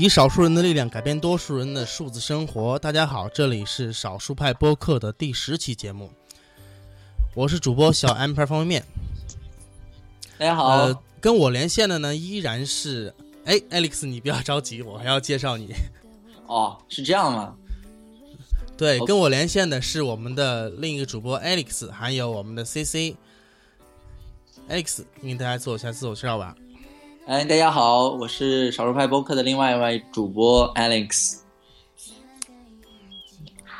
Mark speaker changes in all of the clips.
Speaker 1: 以少数人的力量改变多数人的数字生活。大家好，这里是少数派播客的第十期节目，我是主播小 M 牌方便面。
Speaker 2: 大家好，
Speaker 1: 呃，跟我连线的呢依然是哎，Alex，你不要着急，我还要介绍你。
Speaker 2: 哦，是这样吗？
Speaker 1: 对，跟我连线的是我们的另一个主播 Alex，还有我们的 CC。Alex，你给大家做一下自我介绍吧。
Speaker 2: 哎，大家好，我是少数派播客的另外一位主播 Alex。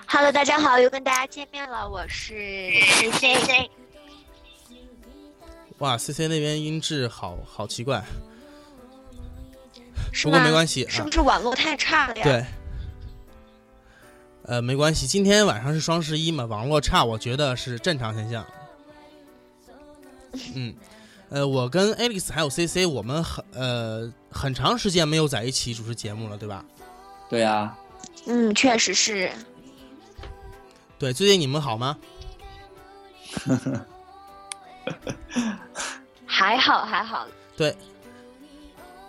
Speaker 3: Hello，大家好，又跟大家见面了，我是 C C。
Speaker 1: 哇，CC 那边音质好好奇怪，不过没关系啊
Speaker 3: 是不。是网络太差了呀？，
Speaker 1: 对，呃，没关系，今天晚上是双十一嘛，网络差，我觉得是正常现象。嗯，呃，我跟 Alex 还有 CC，我们很呃很长时间没有在一起主持节目了，对吧？
Speaker 2: 对啊，
Speaker 3: 嗯，确实是。
Speaker 1: 对，最近你们好吗？
Speaker 3: 还好还好，
Speaker 1: 对，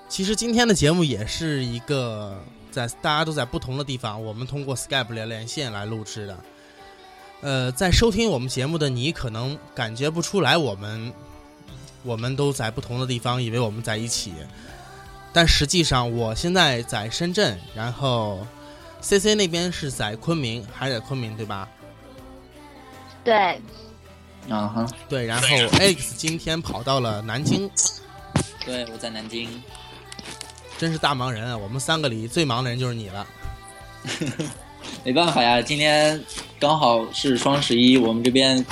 Speaker 1: 其实今天的节目也是一个在大家都在不同的地方，我们通过 Skype 连连线来录制的。呃，在收听我们节目的你可能感觉不出来，我们我们都在不同的地方，以为我们在一起，但实际上我现在在深圳，然后 CC 那边是在昆明，还在昆明对吧？
Speaker 3: 对，
Speaker 2: 啊哈，
Speaker 1: 对，然后 Alex 今天跑到了南京，
Speaker 2: 对，我在南京。
Speaker 1: 真是大忙人啊！我们三个里最忙的人就是你了。
Speaker 2: 没办法呀，今天刚好是双十一，我们这边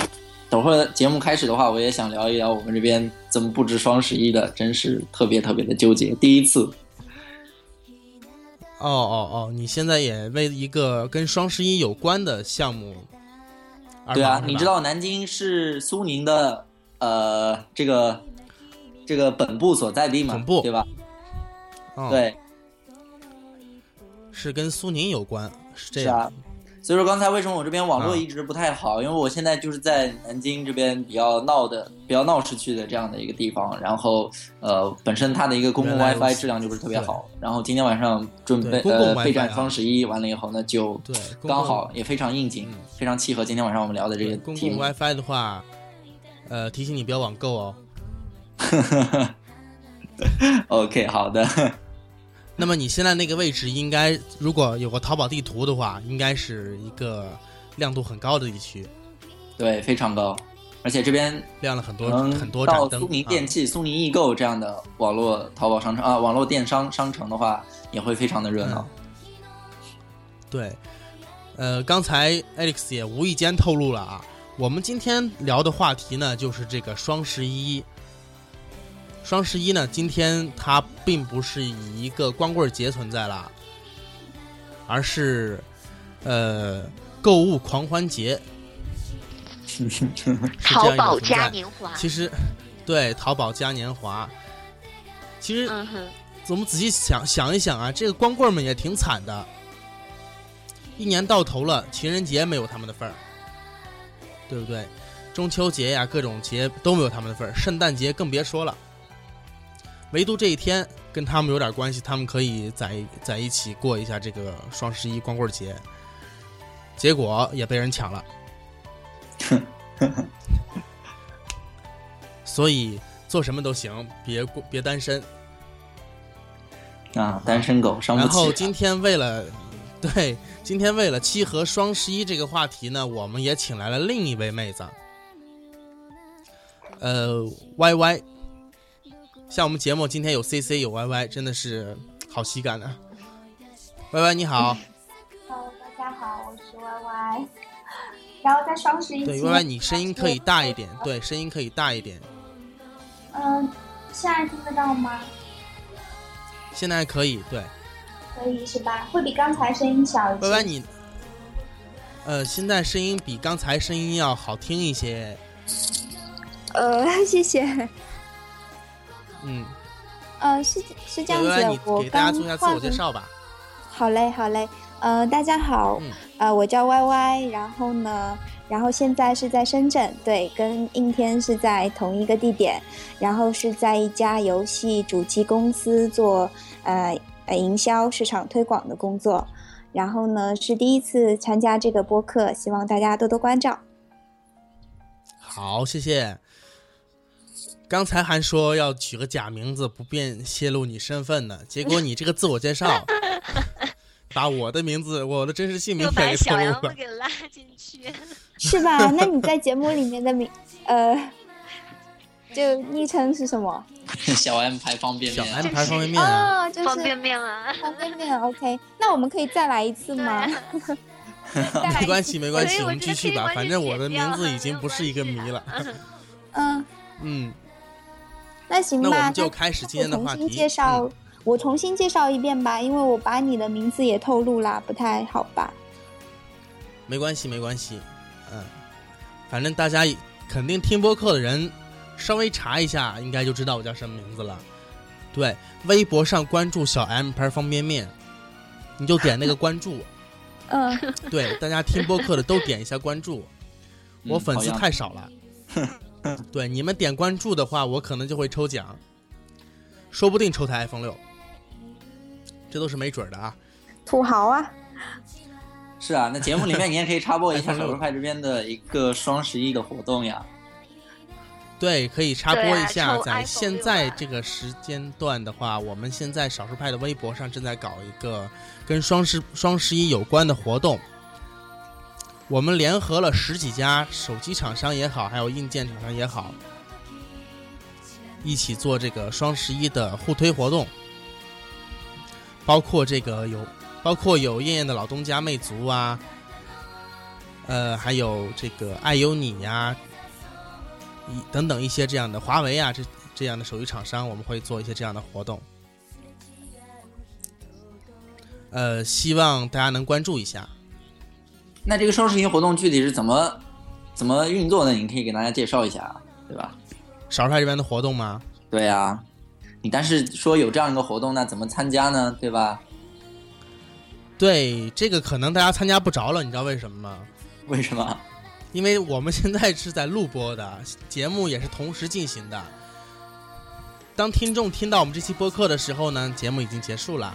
Speaker 2: 等会儿节目开始的话，我也想聊一聊我们这边怎么布置双十一的，真是特别特别的纠结，第一次。
Speaker 1: 哦哦哦，你现在也为一个跟双十一有关的项目
Speaker 2: 对啊你知道南京是苏宁的呃这个这个本部所在地嘛，
Speaker 1: 本部
Speaker 2: 对吧？
Speaker 1: 哦、，
Speaker 2: 对，
Speaker 1: 是跟苏宁有关，是这
Speaker 2: 是
Speaker 1: 样。
Speaker 2: 啊。所以说刚才为什么我这边网络
Speaker 1: 啊
Speaker 2: 一直不太好？因为我现在就是在南京这边比较闹的、比较闹市区的这样的一个地方，然后呃，本身它的一个公共 WiFi 质量就不是特别好。然后今天晚上准备呃备战
Speaker 1: 啊
Speaker 2: 双十一，完了以后呢，就刚好也非常应景
Speaker 1: 嗯，
Speaker 2: 非常契合今天晚上我们聊的这
Speaker 1: 个公共。WiFi 的话，呃，提醒你不要网购哦。
Speaker 2: OK，好的。
Speaker 1: 那么你现在那个位置应该，如果有个淘宝地图的话，应该是一个亮度很高的地区，
Speaker 2: 对，非常高，而且这边
Speaker 1: 亮了很多很多
Speaker 2: 到。苏宁
Speaker 1: 啊
Speaker 2: 电器、苏宁易购这样的网络淘宝商城啊，网络电商商城的话，也会非常的热闹。
Speaker 1: 对，呃，刚才 Alex 也无意间透露了啊，我们今天聊的话题呢，就是这个双十一。双十一呢，今天它并不是以一个光棍节存在了，而是呃购物狂欢节。是这样
Speaker 3: 淘
Speaker 1: 一个存
Speaker 3: 宝嘉
Speaker 1: 在
Speaker 3: 年华。
Speaker 1: 其实，对淘宝嘉年华，其实
Speaker 3: 嗯哼，
Speaker 1: 我们仔细想想一想啊，这个光棍们也挺惨的，一年到头了，情人节没有他们的份儿，对不对？中秋节呀，各种节都没有他们的份儿，圣诞节更别说了。唯独这一天跟他们有点关系，他们可以在在一起过一下这个双十一光棍节，结果也被人抢了。所以做什么都行，别过别单身。
Speaker 2: 啊，单身狗伤不起。
Speaker 1: 然后今天为了，对，今天为了契合双十一这个话题呢，我们也请来了另一位妹子，呃，Y Y。像我们节目今天有 C C 有 Y Y，真的是好喜感呢。Y Y 你好
Speaker 4: ，Hello，大家好，我是 Y Y。然后在双十一
Speaker 1: 对
Speaker 4: 期
Speaker 1: Y Y 你声音可以大一点，对，声音可以大一点，
Speaker 4: 嗯，现在听得到吗？
Speaker 1: 现在可以，对
Speaker 4: 可以是吧？会比刚才声音小一
Speaker 1: ，Y Y
Speaker 4: 些。
Speaker 1: 你，呃，现在声音比刚才声音要好听一些，
Speaker 4: 呃，谢谢。
Speaker 1: 嗯，
Speaker 4: 呃，是是这样子我
Speaker 1: 给大家
Speaker 4: 刚
Speaker 1: 做一下自我介绍吧。
Speaker 4: 好嘞，好嘞。呃，大家好，
Speaker 1: 嗯
Speaker 4: 呃，我叫 Y Y，然后呢，然后现在是在深圳，对，跟应天是在同一个地点，然后是在一家游戏主机公司做呃呃营销、市场推广的工作。然后呢，是第一次参加这个播客，希望大家多多关照。
Speaker 1: 好，谢谢。刚才还说要取个假名字，不便泄露你身份呢，结果你这个自我介绍，把我的名字、我的真实姓名
Speaker 3: 又把
Speaker 1: 也给透露了。
Speaker 3: 小杨给拉进去。
Speaker 4: 是吧？那你在节目里面的名，呃，就昵称是什么？
Speaker 2: 小 M 牌方便面
Speaker 1: 小
Speaker 2: 面
Speaker 1: ，M 牌方便面啊，
Speaker 4: 哦，就是
Speaker 3: 方便面啊，
Speaker 4: 方便面。OK，那我们可以再来一次吗？
Speaker 1: 没关系，没关系，我们继续吧。反正我的名字已经不是一个谜了。
Speaker 4: 嗯，
Speaker 1: 嗯，
Speaker 4: 那行吧，
Speaker 1: 那我们就开始今天的话题。
Speaker 4: 重新介绍，
Speaker 1: 嗯
Speaker 4: 我重新介绍一遍吧，因为我把你的名字也透露啦，不太好吧？
Speaker 1: 没关系，没关系。嗯，反正大家肯定听播客的人，稍微查一下，应该就知道我叫什么名字了。对，微博上关注小 M 牌方便面，你就点那个关注。
Speaker 4: 嗯，
Speaker 1: 对，大家听播客的都点一下关注。我粉丝太少了。对，你们点关注的话，我可能就会抽奖，说不定抽台 iPhone 六，这都是没准儿的啊。
Speaker 4: 土豪啊，
Speaker 2: 是啊，那节目里面你也可以插播一下 少数派这边的一个双十一的活动呀。
Speaker 1: 对，可以插播一下，
Speaker 3: 抽
Speaker 1: 在现在这个时间段的话，我们现在少数派的微博上正在搞一个跟双十双十一有关的活动。我们联合了十几家手机厂商也好，还有硬件厂商也好，一起做这个双十一的互推活动，包括这个有，包括有燕燕的老东家魅族啊，呃，还有这个爱优你呀、一等等一些这样的华为啊，这这样的手机厂商，我们会做一些这样的活动。呃，希望大家能关注一下。
Speaker 2: 那这个双十一活动具体是怎么怎么运作呢？你可以给大家介绍一下，对吧？
Speaker 1: 少数派这边的活动吗？
Speaker 2: 对呀、你但是说有这样一个活动，那怎么参加呢？对吧？
Speaker 1: 对，这个可能大家参加不着了，你知道为什么吗？
Speaker 2: 为什么？
Speaker 1: 因为我们现在是在录播的，节目也是同时进行的。当听众听到我们这期播客的时候呢，节目已经结束了。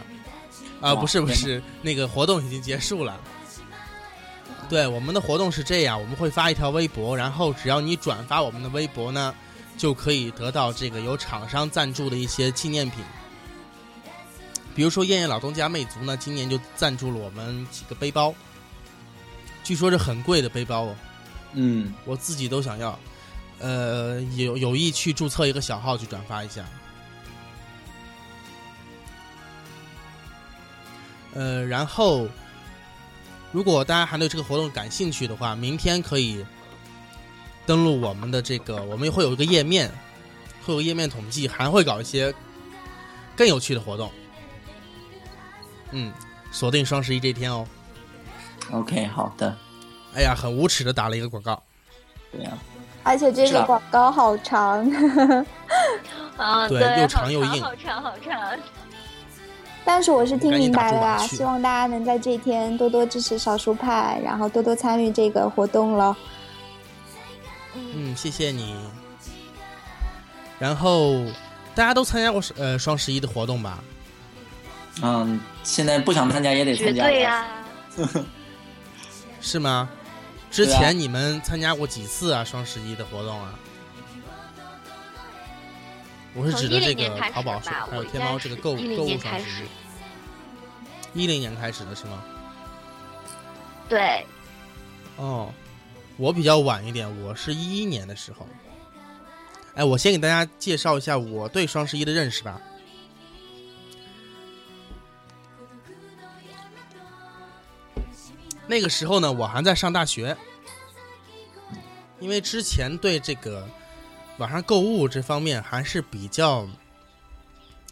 Speaker 1: 啊、
Speaker 2: 哇
Speaker 1: 不是不是，那个活动已经结束了。对，我们的活动是这样，我们会发一条微博，然后只要你转发我们的微博呢，就可以得到这个由厂商赞助的一些纪念品。比如说燕燕老东家魅族呢，今年就赞助了我们几个背包，据说是很贵的背包哦。
Speaker 2: 嗯，
Speaker 1: 我自己都想要，呃，有有意去注册一个小号去转发一下。呃，然后，如果大家还对这个活动感兴趣的话，明天可以登录我们的这个，我们会有一个页面，会有页面统计，还会搞一些更有趣的活动。嗯，锁定双十一这一天哦。
Speaker 2: OK，好的，
Speaker 1: 哎呀，很无耻的打了一个广告。
Speaker 2: 对呀、
Speaker 4: 而且这个广告好长，
Speaker 3: 啊，
Speaker 1: 对
Speaker 3: 对，
Speaker 1: 又长又硬
Speaker 3: 好长好长。
Speaker 4: 但是我是听明白了希望大家能在这一天多多支持少数派，然后多多参与这个活动了。
Speaker 3: 嗯，
Speaker 1: 嗯，谢谢你。然后大家都参加过呃双十一的活动吧？
Speaker 2: 嗯，现在不想参加也得参加
Speaker 3: 对
Speaker 2: 呀。
Speaker 3: 呀，
Speaker 1: 是吗？之前你们参加过几次啊？双十一的活动啊？我是指的这
Speaker 3: 从10年开始
Speaker 1: 个淘宝还有天猫这个购
Speaker 3: 是10
Speaker 1: 购物双十一。一零年开始的是吗？
Speaker 3: 对，
Speaker 1: 哦，我比较晚一点，我是一一年的时候。哎，我先给大家介绍一下我对双十一的认识吧。那个时候呢，我还在上大学，因为之前对这个网上购物这方面还是比较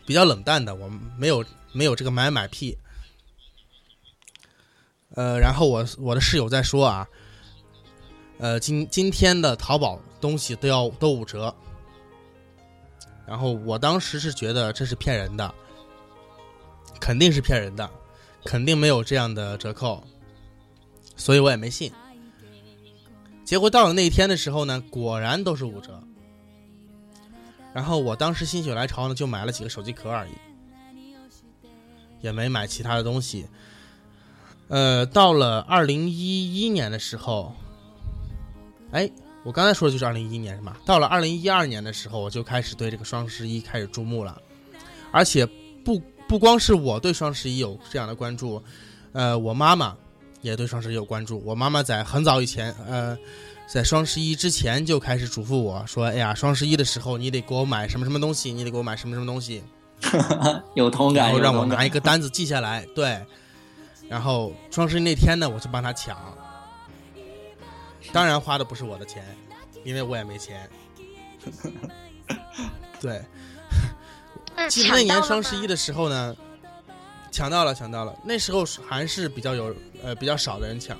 Speaker 1: 比较冷淡的，我没有没有这个买买癖。呃，然后我我的室友在说啊，呃，今今天的淘宝东西都要都五折，然后我当时是觉得这是骗人的，肯定是骗人的，肯定没有这样的折扣，所以我也没信。结果到了那一天的时候呢，果然都是五折。然后我当时心血来潮呢，就买了几个手机壳而已。也没买其他的东西。呃，到了二零一一年的时候，哎，我刚才说的就是二零一一年是吗？到了二零一二年的时候，我就开始对这个双十一开始注目了，而且不不光是我对双十一有这样的关注，呃，我妈妈也对双十一有关注。我妈妈在很早以前，呃，在双十一之前就开始嘱咐我说：“哎呀，双十一的时候你得给我买什么什么东西，你得给我买什么什么东西。”
Speaker 2: 有同感，
Speaker 1: 然后让我拿一个单子记下来，对。然后双十一那天呢，我就帮他抢。当然花的不是我的钱，因为我也没钱。对，
Speaker 3: 那
Speaker 1: 记得那年双十一的时候呢，抢到了，抢到了。那时候还是比较有呃比较少的人抢。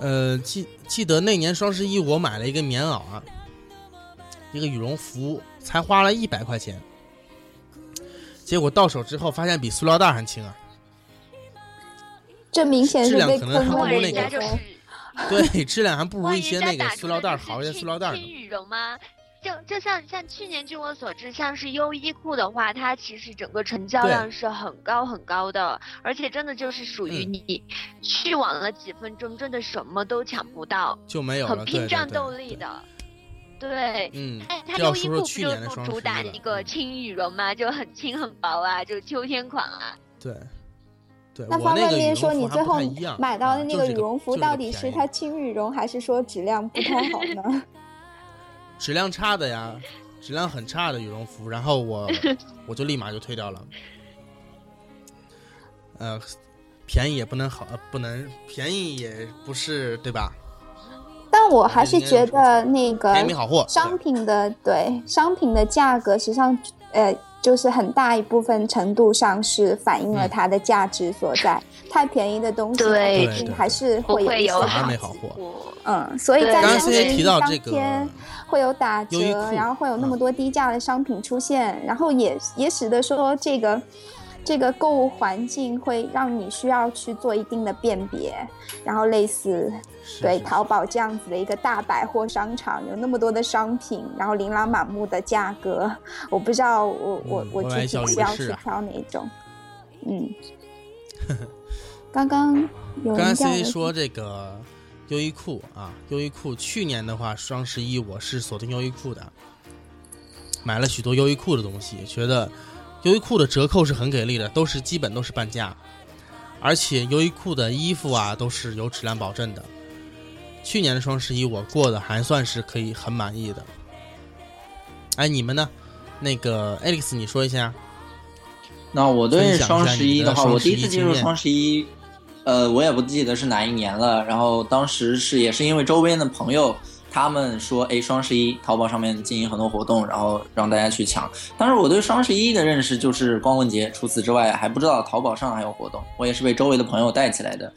Speaker 1: 呃，记记得那年双十一我买了一个棉袄啊，一个羽绒服，才花了一百块钱。结果到手之后发现比塑料袋还轻啊！
Speaker 4: 这明显
Speaker 1: 质
Speaker 4: 是被
Speaker 1: 量可能还不如那个
Speaker 3: 人家就是
Speaker 1: 对，质量还不如一些那个塑料袋好一些塑料袋呢。
Speaker 3: 羽绒吗？就就像像去年，据我所知，像是优衣库的话，它其实整个成交量是很高很高的，而且真的就是属于
Speaker 1: 嗯
Speaker 3: 你去晚了几分钟，真的什么都抢不到，
Speaker 1: 就没有了，
Speaker 3: 拼战斗力的。对，
Speaker 1: 嗯，
Speaker 3: 哎，它优衣库不就主打
Speaker 1: 一
Speaker 3: 个
Speaker 1: 嗯
Speaker 3: 轻羽绒吗？就很轻很薄啊，就秋天款啊。
Speaker 1: 对，对，
Speaker 4: 那方便面说你最后买到
Speaker 1: 啊
Speaker 4: 的那个羽绒服到底是它轻羽绒还是说质量不太好呢？
Speaker 1: 质量差的呀，质量很差的羽绒服，然后我 我就立马就退掉了。呃，便宜也不能好，呃不能便宜也不是对吧？
Speaker 4: 但我还是觉得那个
Speaker 1: 便宜好货。
Speaker 4: 商品的对商品的价格，实际上呃，就是很大一部分程度上是反映了
Speaker 1: 嗯
Speaker 4: 它的价值所在。太便宜的东西，它
Speaker 3: 对
Speaker 4: 毕竟还是会有一些
Speaker 3: 会有好
Speaker 1: 没好货
Speaker 3: 货。
Speaker 4: 嗯，所以在双十一当天会有打折然后会有那么
Speaker 1: 嗯
Speaker 4: 多低价的商品出现，然后也也使得说这个这个购物环境会让你需要去做一定的辨别，然后类似对淘宝这样子的一个大百货商场，有那么多的商品，然后琳琅满目的价格，我不知道我我
Speaker 1: 嗯
Speaker 4: 我具体
Speaker 1: 我来小
Speaker 4: 是要去挑哪一种，嗯。刚刚有人叫
Speaker 1: C 说这个优衣库啊，优衣库去年的话，双十一我是锁定优衣库的，买了许多优衣库的东西，觉得优衣库的折扣是很给力的，都是基本都是半价，而且优衣库的衣服啊都是有质量保证的。去年的双十一我过得还算是可以很满意的。哎，你们呢？那个 Alex，你说一下。
Speaker 2: 那我对双十一的话，我第一次接触
Speaker 1: 经验
Speaker 2: 双十一，呃，我也不记得是哪一年了。然后当时是也是因为周边的朋友他们说，哎，双十一淘宝上面进行很多活动，然后让大家去抢。当时我对双十一的认识就是光棍节，除此之外还不知道淘宝上还有活动。我也是被周围的朋友带起来的。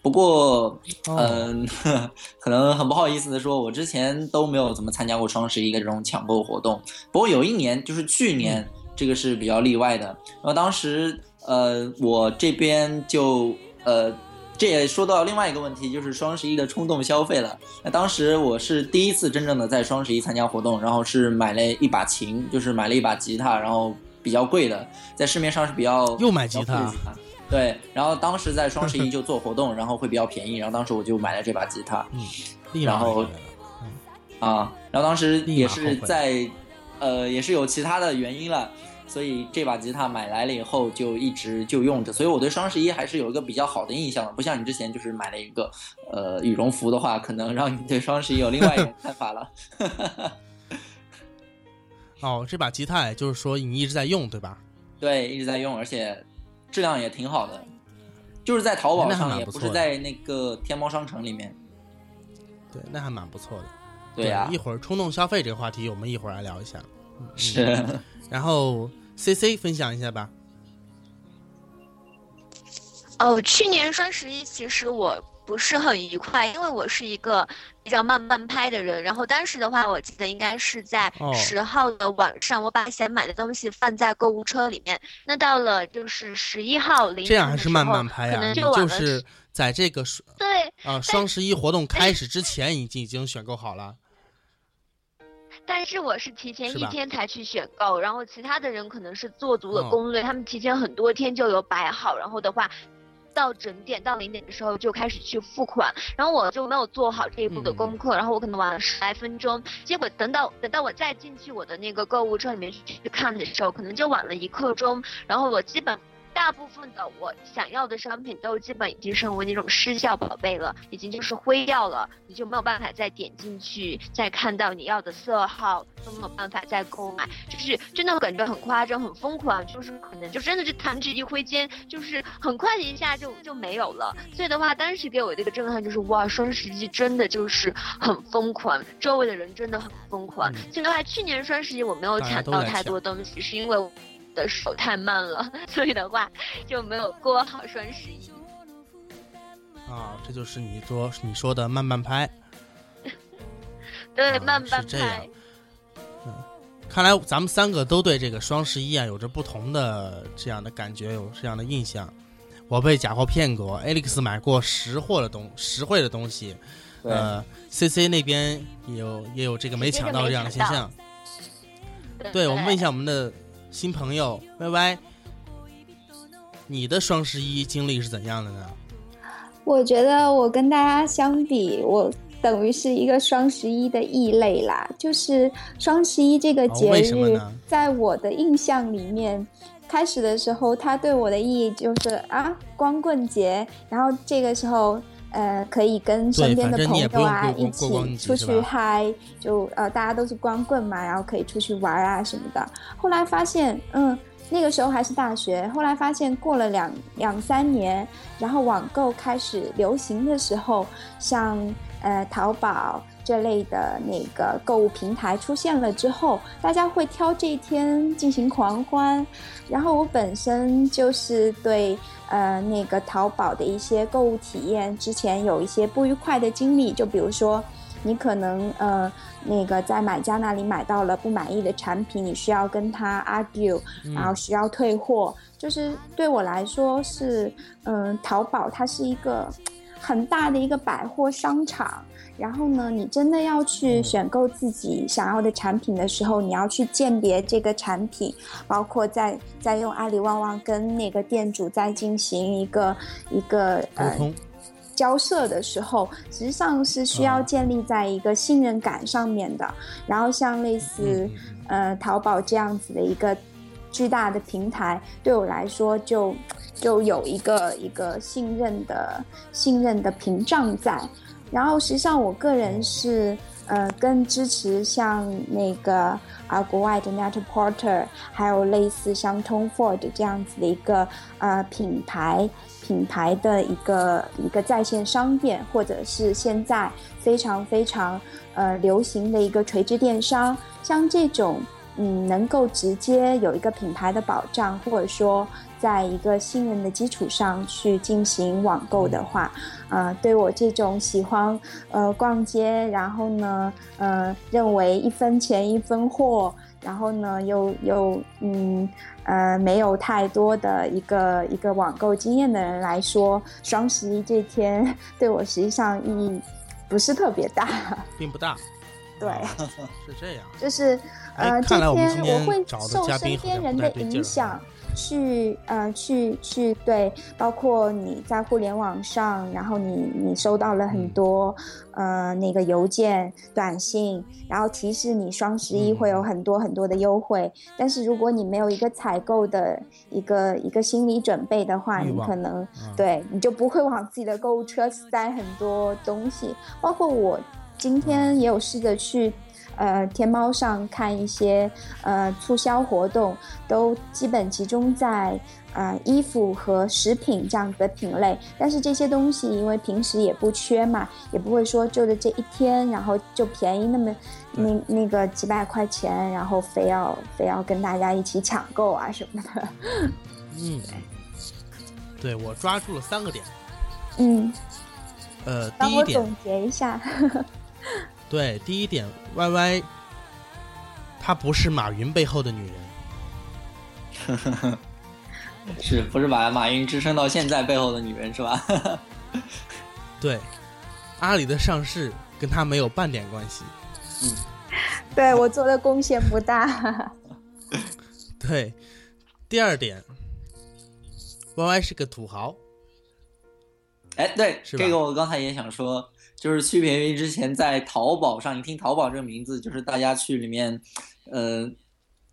Speaker 2: 不过，
Speaker 1: 哦
Speaker 2: 嗯、可能很不好意思的说，我之前都没有怎么参加过双十一的这种抢购活动。不过有一年，就是去年，这个是比较例外的。然后当时，呃，我这边就，呃，这也说到另外一个问题，就是双十一的冲动消费了。那当时我是第一次真正的在双十一参加活动，然后是买了一把琴，就是买了一把吉他，然后比较贵的，在市面上是比较
Speaker 1: 又买吉他。
Speaker 2: 对，然后当时在双十一就做活动，然后会比较便宜，然后当时我就买了这把吉他。
Speaker 1: 嗯
Speaker 2: 然后啊，然后当时也是在，呃，也是有其他的原因了，所以这把吉他买来了以后就一直就用着，所以我对双十一还是有一个比较好的印象的，不像你之前就是买了一个呃羽绒服的话，可能让你对双十一有另外一种看法了。
Speaker 1: 哦，这把吉他也就是说你一直在用，对吧？
Speaker 2: 对，一直在用，而且质量也挺好的，就是在淘宝上，也不是在那个天猫商城里面。
Speaker 1: 对，那还蛮不错的。
Speaker 2: 对呀、
Speaker 1: 一会儿冲动消费这个话题，我们一会儿来聊一下。嗯
Speaker 2: 是。
Speaker 1: 然后 C C 分享一下吧。
Speaker 3: 哦，去年双十一其实我不是很愉快，因为我是一个比较慢半拍的人。然后当时的话，我记得应该是在
Speaker 1: 哦
Speaker 3: 十号的晚上，我把想买的东西放在购物车里面。那到了就是十一号凌晨
Speaker 1: 这样还是慢
Speaker 3: 的时候可
Speaker 1: 慢拍啊？你
Speaker 3: 能就
Speaker 1: 就是在这个
Speaker 3: 对，
Speaker 1: 啊双十一活动开始之前，已经已经选购好了。
Speaker 3: 但是我是提前一天才去选购，然后其他的人可能是做足了
Speaker 1: 哦
Speaker 3: 攻略，他们提前很多天就有摆好，然后的话。到整点到零点的时候就开始去付款，然后我就没有做好这一步的
Speaker 1: 嗯。
Speaker 3: 功课，然后我可能晚了十来分钟，结果等到等到我再进去我的那个购物车里面去去看的时候，可能就晚了一刻钟，然后我基本大部分的我想要的商品都基本已经成为那种失效宝贝了，已经就是灰掉了，你就没有办法再点进去，再看到你要的色号，都没有办法再购买，就是真的感觉很夸张，很疯狂，就是可能就真的是弹指一挥间，就是很快的一下就就没有了。所以的话，当时给我的一个震撼就是，哇，双十一真的就是很疯狂，周围的人真的很疯狂。
Speaker 1: 嗯
Speaker 3: 所以的话，去年双十一我没有抢到太多东西，是因为的手太慢了，所以的话就没有过好双十一。
Speaker 1: 啊，这就是你说你说的慢慢拍。
Speaker 3: 对，
Speaker 1: 啊
Speaker 3: 慢半
Speaker 1: 是这样
Speaker 3: 拍。
Speaker 1: 看来咱们三个都对这个双十一啊有着不同的这样的感觉，有这样的印象。我被假货骗过，Alex 买过实货的东实惠的东西，呃，CC 那边也有也有这个没抢到这样的现象。对，我们问一下我们的新朋友 Y Y，你的双十一经历是怎样的呢？
Speaker 4: 我觉得我跟大家相比，我等于是一个双十一的异类啦。就是双十一这个节日
Speaker 1: 呢，
Speaker 4: 在我的印象里面，开始的时候它对我的意义就是啊，光棍节，然后这个时候。呃，可以跟身边的朋友啊一起出去嗨，就呃大家都是光棍嘛，然后可以出去玩啊什么的。后来发现，嗯，那个时候还是大学，后来发现过了两两三年，然后网购开始流行的时候，像呃淘宝这类的那个购物平台出现了之后，大家会挑这一天进行狂欢。然后我本身就是对呃那个淘宝的一些购物体验，之前有一些不愉快的经历，就比如说。你可能呃那个在买家那里买到了不满意的产品，你需要跟他 argue，然后需要退货。就是对我来说是，嗯、淘宝它是一个很大的一个百货商场。然后呢，你真的要去选购自己想要的产品的时候，你要去鉴别这个产品，包括在在用阿里旺旺跟那个店主在进行一个一个
Speaker 1: 沟
Speaker 4: 呃
Speaker 1: 通，
Speaker 4: 交涉的时候，实际上是需要
Speaker 1: 嗯
Speaker 4: 建立在一个信任感上面的。然后像类似、呃淘宝这样子的一个巨大的平台，对我来说就就有一个一个信任的信任的屏障在。然后实际上我个人是呃更支持像那个啊国外的 Net Porter，还有类似像 Tom Ford 这样子的一个呃品牌品牌的一个一个在线商店，或者是现在非常非常呃流行的一个垂直电商，像这种嗯能够直接有一个品牌的保障，或者说在一个信任的基础上去进行网购的话，呃，对我这种喜欢呃逛街，然后呢呃认为一分钱一分货，然后呢又又嗯呃没有太多的一个一个网购经验的人来说，双十一这天对我实际上意义不是特别大。
Speaker 1: 并不大。
Speaker 4: 对
Speaker 1: 啊 是这样。
Speaker 4: 就是
Speaker 1: 哎
Speaker 4: 呃，这
Speaker 1: 看来我们今天
Speaker 4: 天我会
Speaker 1: 找的
Speaker 4: 受身
Speaker 1: 嘉宾好像
Speaker 4: 边人的
Speaker 1: 不太对劲儿
Speaker 4: 影响，去呃去去对，包括你在互联网上，然后你你收到了很
Speaker 1: 嗯。
Speaker 4: 多、呃那个邮件、短信，然后提示你双十一会有
Speaker 1: 嗯。
Speaker 4: 很多很多的优惠，但是如果你没有一个采购的一个一个心理准备的话，你可能
Speaker 1: 嗯。
Speaker 4: 对你就不会往自己的购物车塞很多东西，包括我今天也有试着去。呃，天猫上看一些呃促销活动，都基本集中在呃衣服和食品这样子的品类。但是这些东西因为平时也不缺嘛，也不会说就着这一天，然后就便宜那么那那个几百块钱，然后非要非要跟大家一起抢购啊什么的。
Speaker 1: 嗯，对我抓住了三个点。
Speaker 4: 嗯，
Speaker 1: 呃，
Speaker 4: 帮
Speaker 1: 第一点，
Speaker 4: 我总结一下。
Speaker 1: 对，第一点，Y Y，她不是马云背后的女人。
Speaker 2: 是不是把马云支撑到现在背后的女人是吧？
Speaker 1: 对，阿里的上市跟她没有半点关系。
Speaker 4: 嗯对我做的贡献不大。
Speaker 1: 对，第二点，Y Y 是个土豪。
Speaker 2: 哎，对，
Speaker 1: 是
Speaker 2: 这个我刚才也想说，就是区别于之前在淘宝上，你听淘宝这个名字，就是大家去里面，呃，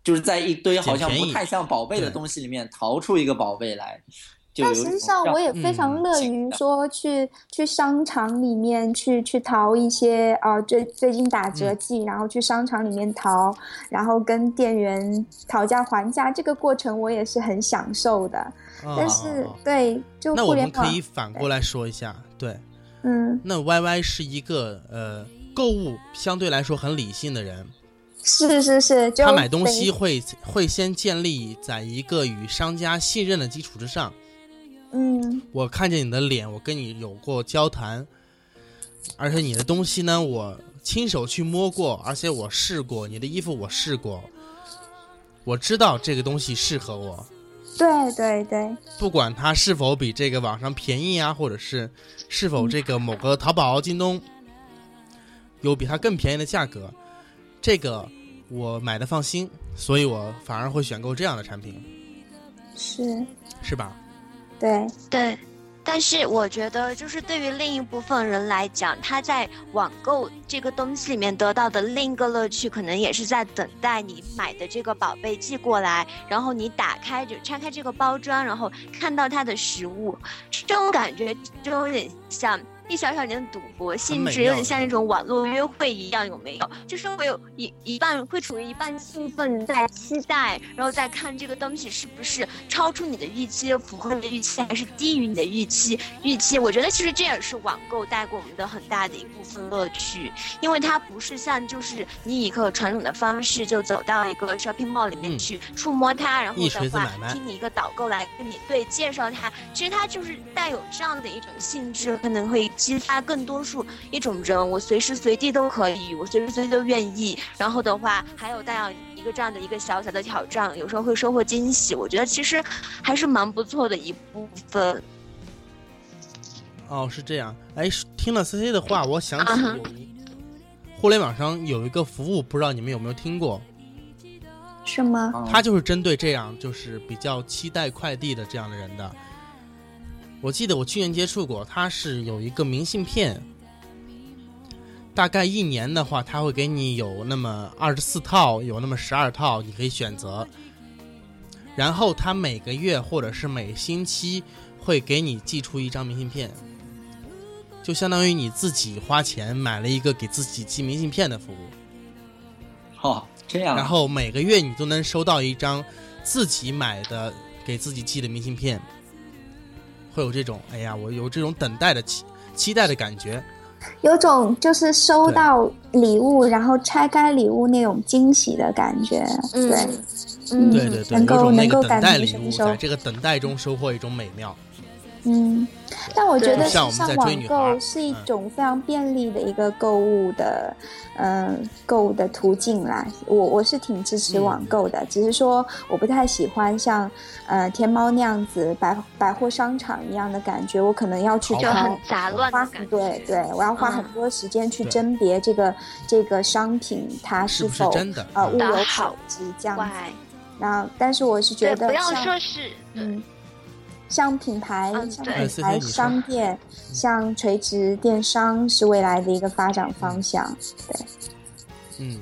Speaker 2: 就是在一堆好像不太像宝贝的东西里面淘出一个宝贝来，
Speaker 4: 但实际上我也非常
Speaker 1: 嗯
Speaker 4: 乐于说去、去商场里面去去淘一些啊最最近打折
Speaker 1: 嗯。
Speaker 4: 季，然后去商场里面淘，然后跟店员讨价还价，这个过程我也是很享受的。但是、
Speaker 1: 哦
Speaker 4: 对，就
Speaker 1: 那
Speaker 4: 互联网，
Speaker 1: 我们可以反过来说一下，对，
Speaker 4: 嗯，
Speaker 1: 那 Y Y 是一个呃购物相对来说很理性的人，
Speaker 4: 是是是，就
Speaker 1: 他买东西会会先建立在一个与商家信任的基础之上。
Speaker 4: 嗯。
Speaker 1: 我看见你的脸，我跟你有过交谈，而且你的东西呢，我亲手去摸过，而且我试过你的衣服，我试过，我知道这个东西适合我，
Speaker 4: 对对对，
Speaker 1: 不管它是否比这个网上便宜啊，或者是是否这个某个淘宝、京东有比它更便宜的价格，这个我买的放心，所以我反而会选购这样的产品，
Speaker 4: 是，
Speaker 1: 是吧？
Speaker 4: 对，
Speaker 3: 对，但是我觉得，就是对于另一部分人来讲，他在网购这个东西里面得到的另一个乐趣，可能也是在等待你买的这个宝贝寄过来，然后你打开就拆开这个包装，然后看到它的实物，这种感觉就有点像。一小小点的赌博性质，有点像那种网络约会一样，有没有？就是会有一一半会处于一半兴奋，在期待，然后再看这个东西是不是超出你的预期，符合你的预期，还是低于你的预期。预期，我觉得其实这也是网购带给我们的很大的一部分乐趣，因为它不是像就是你以一个传统的方式就走到一个 shopping mall 里面
Speaker 1: 嗯
Speaker 3: 去触摸它，然后的话听你一个导购来跟你对介绍它，其实它就是带有这样的一种性质，可能会激发更多数一种人，我随时随地都可以，我随时随地都愿意。然后的话，还有带有一个这样的一个小小的挑战，有时候会收获惊喜。我觉得其实还是蛮不错的一部分。
Speaker 1: 哦，是这样。哎，听了 C C 的话，我想起互联网上有一个服务，不知道你们有没有听过？
Speaker 4: 是吗？
Speaker 2: 啊
Speaker 1: 它就是针对这样就是比较期待快递的这样的人的。我记得我去年接触过，它是有一个明信片，大概一年的话，它会给你有那么二十四套，有那么十二套，你可以选择。然后它每个月或者是每星期会给你寄出一张明信片，就相当于你自己花钱买了一个给自己寄明信片的服务。
Speaker 2: 哦，这样啊，
Speaker 1: 然后每个月你都能收到一张自己买的给自己寄的明信片，会有这种哎呀，我有这种等待的期期待的感觉。
Speaker 4: 有种就是收到礼物，然后拆开礼物那种惊喜的感觉。
Speaker 3: 嗯
Speaker 4: 对，
Speaker 3: 嗯
Speaker 1: 对对对，
Speaker 4: 能够能够感
Speaker 1: 待礼物，在这个等待中收获一种美妙。
Speaker 4: 嗯，但我觉得
Speaker 1: 像我
Speaker 4: 时尚
Speaker 1: 们在追女孩
Speaker 4: 网购是一
Speaker 1: 嗯
Speaker 4: 种非常便利的一个购物的，嗯、购物的途径啦。我我是挺支持
Speaker 1: 嗯
Speaker 4: 网购的，只是说我不太喜欢像呃天猫那样子百百货商场一样的感觉，我可能要去
Speaker 1: 好
Speaker 3: 就很杂乱
Speaker 4: 花
Speaker 3: 的感觉。
Speaker 4: 对对，我要花很
Speaker 3: 嗯
Speaker 4: 多时间去甄别这个这个商品它
Speaker 1: 是
Speaker 4: 否
Speaker 1: 真的
Speaker 4: 呃
Speaker 1: 嗯
Speaker 4: 物有
Speaker 3: 的好
Speaker 4: 所值这样子。
Speaker 3: 坏，
Speaker 4: 然后，但是我是觉
Speaker 3: 得，不要说是，
Speaker 4: 嗯，像品牌、像品牌商店、像垂直电商是未来的一个发展方向。对。
Speaker 1: 嗯，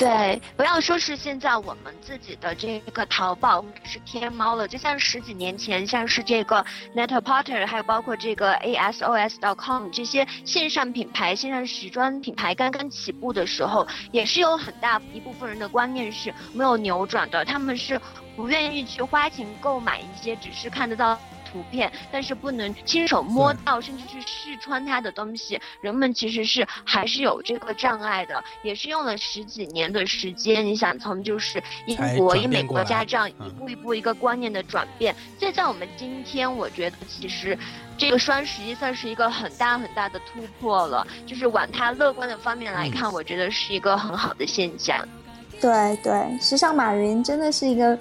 Speaker 3: 对，不要说是现在我们自己的这个淘宝或者是天猫了，就像十几年前，像是这个 Net-a-Porter，还有包括这个 ASOS.com 这些线上品牌、线上时装品牌刚刚起步的时候，也是有很大一部分人的观念是没有扭转的，他们是不愿意去花钱购买一些只是看得到。图片，但是不能亲手摸到，甚至去试穿它的东西，人们其实是还是有这个障碍的，也是用了十几年的时间。你想从就是英国、英美国家这样
Speaker 1: 嗯
Speaker 3: 一步一步一个观念的转变，再在我们今天，我觉得其实这个双十一算是一个很大很大的突破了。就是往它乐观的方面来
Speaker 1: 嗯
Speaker 3: 看，我觉得是一个很好的现象。
Speaker 4: 对对，时尚马云真的是一个，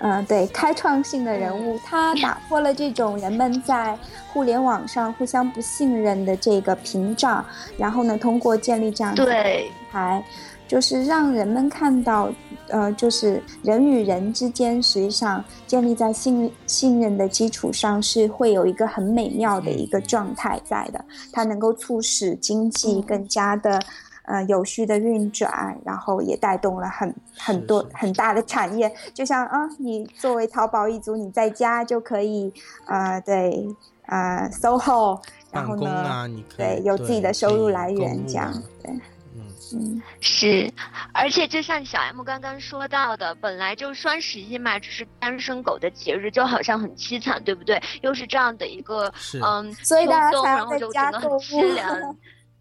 Speaker 4: 呃，对，开创性的人物，他打破了这种人们在互联网上互相不信任的这个屏障，然后呢，通过建立这样的平台，就是让人们看到，呃，就是人与人之间实际上建立在信信任的基础上，是会有一个很美妙的一个状态在的，它能够促使经济更加的。呃，有序的运转，然后也带动了很很多很大的产业。就像啊，你作为淘宝一族，你在家就可以，呃，对，呃，SOHO，然后呢，对，有自己的收入来源，这样，对，
Speaker 3: 嗯嗯，是。而且就像小 M 刚刚说到的，本来就双十一嘛，只是单身狗的节日，就好像很凄惨，对不对？又是这样的一个，嗯，
Speaker 4: 所以大
Speaker 3: 家
Speaker 4: 才在家
Speaker 3: 购物。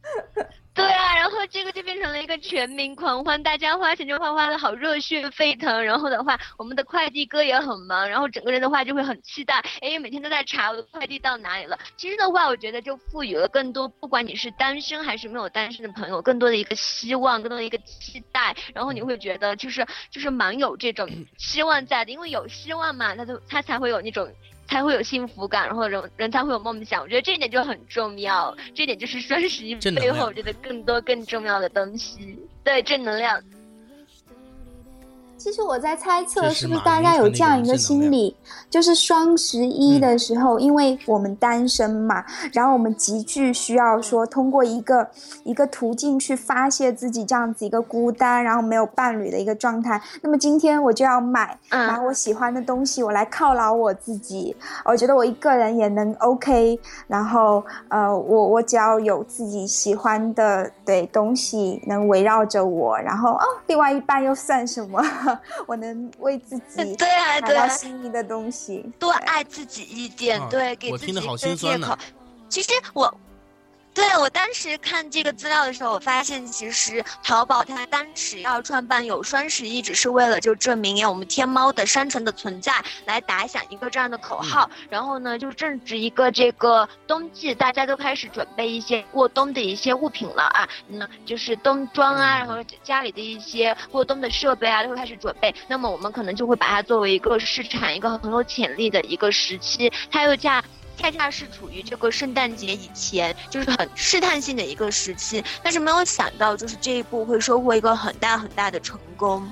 Speaker 3: 对啊，然后这个就变成了一个全民狂欢，大家花钱就花花的好热血沸腾。然后的话，我们的快递哥也很忙，然后整个人的话就会很期待，哎，每天都在查我的快递到哪里了。其实的话，我觉得就赋予了更多，不管你是单身还是没有单身的朋友，更多的一个希望，更多的一个期待。然后你会觉得就是就是蛮有这种希望在的，因为有希望嘛，他就他才会有那种。才会有幸福感，然后人人才会有梦想。我觉得这一点就很重要，这一点就是双十一背后我觉得更多更重要的东西。对，正能量。
Speaker 4: 其实我在猜测，是不是大家有这样一个心理，就是双十一的时候，因为我们单身嘛，然后我们极具需要说通过一个一个途径去发泄自己这样子一个孤单，然后没有伴侣的一个状态。那么今天我就要买买我喜欢的东西，我来犒劳我自己。我觉得我一个人也能 OK，然后呃，我我只要有自己喜欢的对东西能围绕着我，然后哦，另外一半又算什么？我能为自己
Speaker 3: 对 啊，
Speaker 4: 对啊心仪的东西，
Speaker 3: 多爱自己一点，对，给自己一个借口。其实我。对我当时看这个资料的时候，我发现其实淘宝它当时要创办有双十一，只是为了就证明有我们天猫的商城的存在，来打响一个这样的口号。然后呢，就正值一个这个冬季，大家都开始准备一些过冬的一些物品了啊，那就是冬装啊，然后家里的一些过冬的设备啊，都会开始准备。那么我们可能就会把它作为一个市场，一个很有潜力的一个时期，它又价。恰恰是处于这个圣诞节以前，就是很试探性的一个时期，但是没有想到，就是这一步会收获一个很大很大的成功，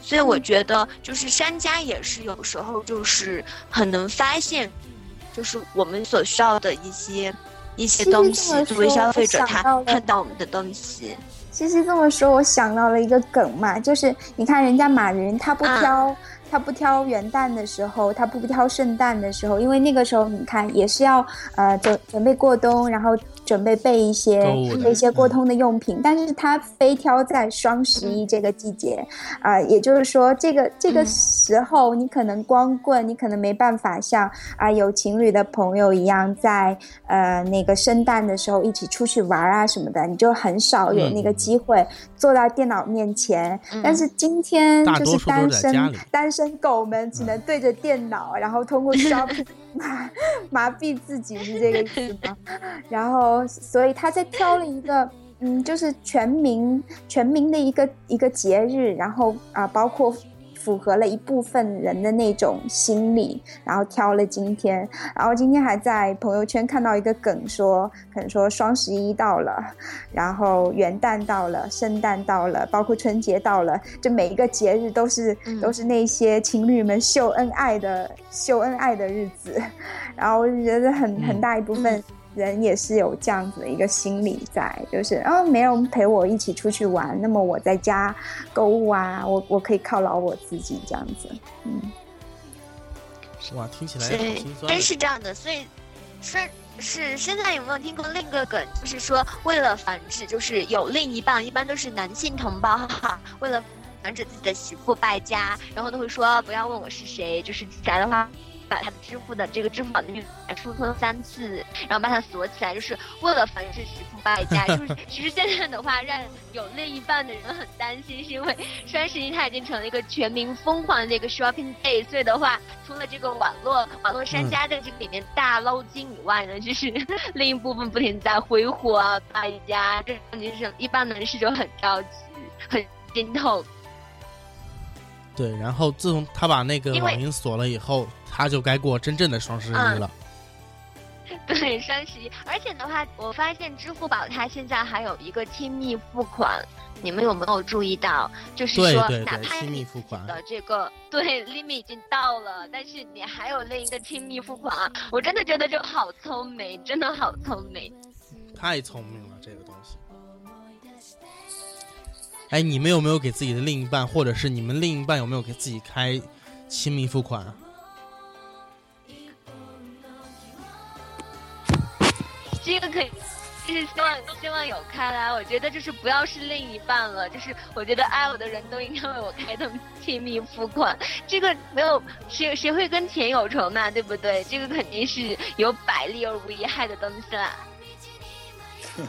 Speaker 3: 所以我觉得，就是商家也是有时候就是很能发现，就是我们所需要的一些一些东西，作为消费者他看到我们的东西。
Speaker 4: 其实这么说，我想到了一个梗嘛，就是你看人家马云，他不挑。他不挑元旦的时候，他不挑圣诞的时候，因为那个时候你看也是要呃准准备过冬，然后。准备备一些一些过冬的用品，但是他非挑在双十一这个季节，啊，也就是说这个这个时候你可能光棍，你可能没办法像啊有情侣的朋友一样在呃那个圣诞的时候一起出去玩啊什么的，你就很少有那个机会坐到电脑面前。但是今天就是单身单身狗们只能对着电脑，然后通过 shopping。麻麻痹自己是这个意思吗？然后，所以他在挑了一个，嗯，就是全民全民的一个一个节日，然后啊，包括。符合了一部分人的那种心理，然后挑了今天，然后今天还在朋友圈看到一个梗，说可能说双十一到了，然后元旦到了，圣诞到了，包括春节到了，这每一个节日都是都是那些情侣们秀恩爱的秀恩爱的日子，然后我就觉得很很大一部分。人也是有这样子的一个心理在，就是啊，没有人陪我一起出去玩，那么我在家购物啊，我我可以犒劳我自己这样子，嗯。
Speaker 1: 哇，听起来对，
Speaker 3: 真是这样的。所以，是是，现在有没有听过另一个梗？就是说，为了防止，就是有另一半，一般都是男性同胞哈，为了防止自己的媳妇败家，然后都会说不要问我是谁，就是宅的话。把他的支付的这个支付宝的密码输错三次，然后把它锁起来，就是为了防止媳妇败家。就是 其实现在的话，让有另一半的人很担心，是因为双十一它已经成了一个全民疯狂的一个 shopping day。所以的话，除了这个网络网络商家在这个里面大捞金以外呢，就是另一部分不停在挥霍啊败家，这种就是一般人士就很着急，很心痛。
Speaker 1: 对，然后自从他把那个网银锁了以后，他就该过真正的双十一
Speaker 3: 嗯
Speaker 1: 了。
Speaker 3: 对，双十一，而且的话，我发现支付宝它现在还有一个亲密付款，你们有没有注意到？就是说，
Speaker 1: 对对对，
Speaker 3: 哪怕
Speaker 1: 亲密
Speaker 3: 你
Speaker 1: 付款。
Speaker 3: 的这个对 limit 已经到了，但是你还有另一个亲密付款，我真的觉得就好聪明，真的好聪明。
Speaker 1: 太聪明哎，你们有没有给自己的另一半，或者是你们另一半有没有给自己开亲密付款？
Speaker 3: 这个可以，就是希望希望有开来。我觉得就是不要是另一半了，就是我觉得爱我的人都应该为我开通亲密付款。这个没有谁谁会跟钱有仇嘛，对不对？这个肯定是有百利而无一害的东西啦。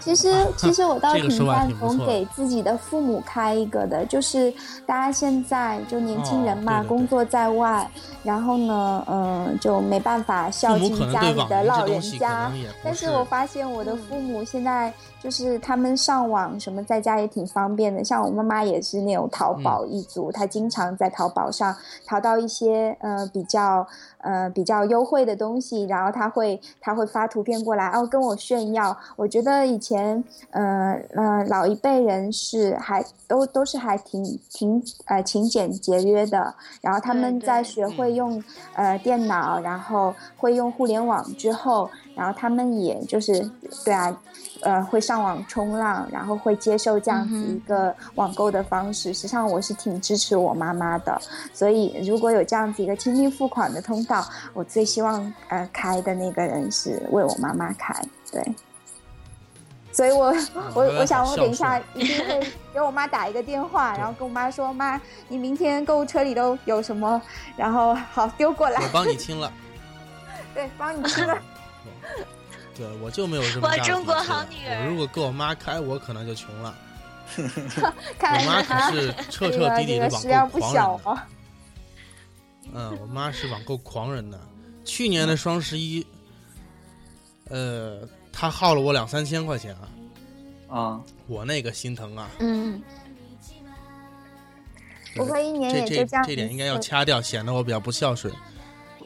Speaker 4: 其实，其实我倒挺赞同给自己的父母开一个的，就是大家现在就年轻人嘛，
Speaker 1: 哦对对对
Speaker 4: 工作在外，然后呢，嗯、就没办法孝敬家里的老人家但是我发现我的父母现在就是他们上网什么在家也挺方便的，像我妈妈也是那种淘宝一族，她经常在淘宝上淘到一些呃比较呃比较优惠的东西，然后她会她会发图片过来，哦跟我炫耀。我觉得以前呃呃老一辈人是还都都是还挺挺呃勤俭节约的，然后他们在学会用呃电脑，然后会用互联网之后，然后他们也就是对啊，呃，会上网冲浪，然后会接受这样子一个网购的方式。实际上，我是挺支持我妈妈的，所以如果有这样子一个亲密付款的通道，我最希望呃开的那个人是为我妈妈开，对。所以我 我我想我等一下一定会 给我妈打一个电话，然后跟我妈说，妈，你明天购物车里都有什么，然后好丢过来
Speaker 1: 我，帮你清了。
Speaker 4: 对，帮你清了。
Speaker 1: 对，我就没有这么大的
Speaker 3: 哇中国好女儿
Speaker 1: 我如果给我妈开，我可能就穷了。
Speaker 4: 看来
Speaker 1: 我妈
Speaker 4: 你妈
Speaker 1: 可是彻彻底底的网购
Speaker 4: 个食量不
Speaker 1: 狂人。嗯，我妈是网购狂人呢。去年的双十一，呃，她耗了我两三千块钱啊，
Speaker 2: 啊，
Speaker 1: 我那个心疼啊。
Speaker 3: 嗯，
Speaker 4: 不过一年
Speaker 1: 这这
Speaker 4: 也就这样
Speaker 1: 这点应该要掐掉，显得我比较不孝顺。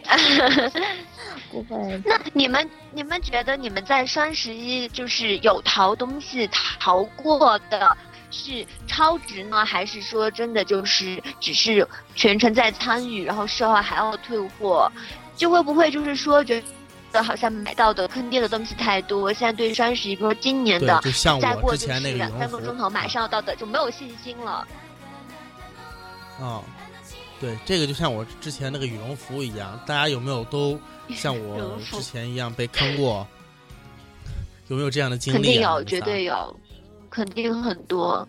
Speaker 4: 不会。
Speaker 3: 那你们你们觉得你们在双十一就是有淘东西淘过的？是超值呢，还是说真的就是只是全程在参与，然后事后还要退货？就会不会就是说觉得好像买到的坑爹的东西太多，现在对双十一，比如说今年的，
Speaker 1: 就像
Speaker 3: 再
Speaker 1: 我之前那个两
Speaker 3: 三个钟头马上要到的，就没有信心了。
Speaker 1: 啊、对，这个就像我之前那个羽绒服一样，大家有没有都像我之前一样被坑过？有没有这样的经
Speaker 3: 肯定
Speaker 1: 历啊？
Speaker 3: 有，绝对有，肯定很多。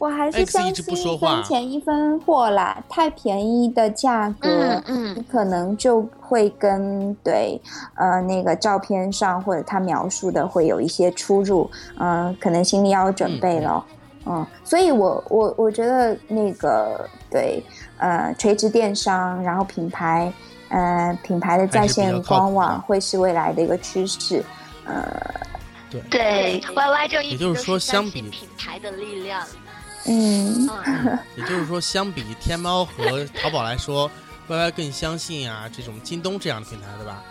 Speaker 4: 我还是相信一分钱一分货啦，太便宜的价格
Speaker 3: 嗯，嗯，
Speaker 4: 可能就会跟对呃那个照片上或者他描述的会有一些出入，嗯、可能心里要有准备了。嗯，所以我我我觉得那个对呃垂直电商，然后品牌呃品牌的在线官网会是未来的一个趋势。
Speaker 3: 呃对，Y Y 就一
Speaker 1: 也就是
Speaker 3: 直都
Speaker 1: 说相比
Speaker 3: 相信品牌的力量。
Speaker 4: 嗯，
Speaker 3: 嗯，
Speaker 1: 也就是说，相比天猫和淘宝来说，Y Y 更相信啊这种京东这样的平台，对吧？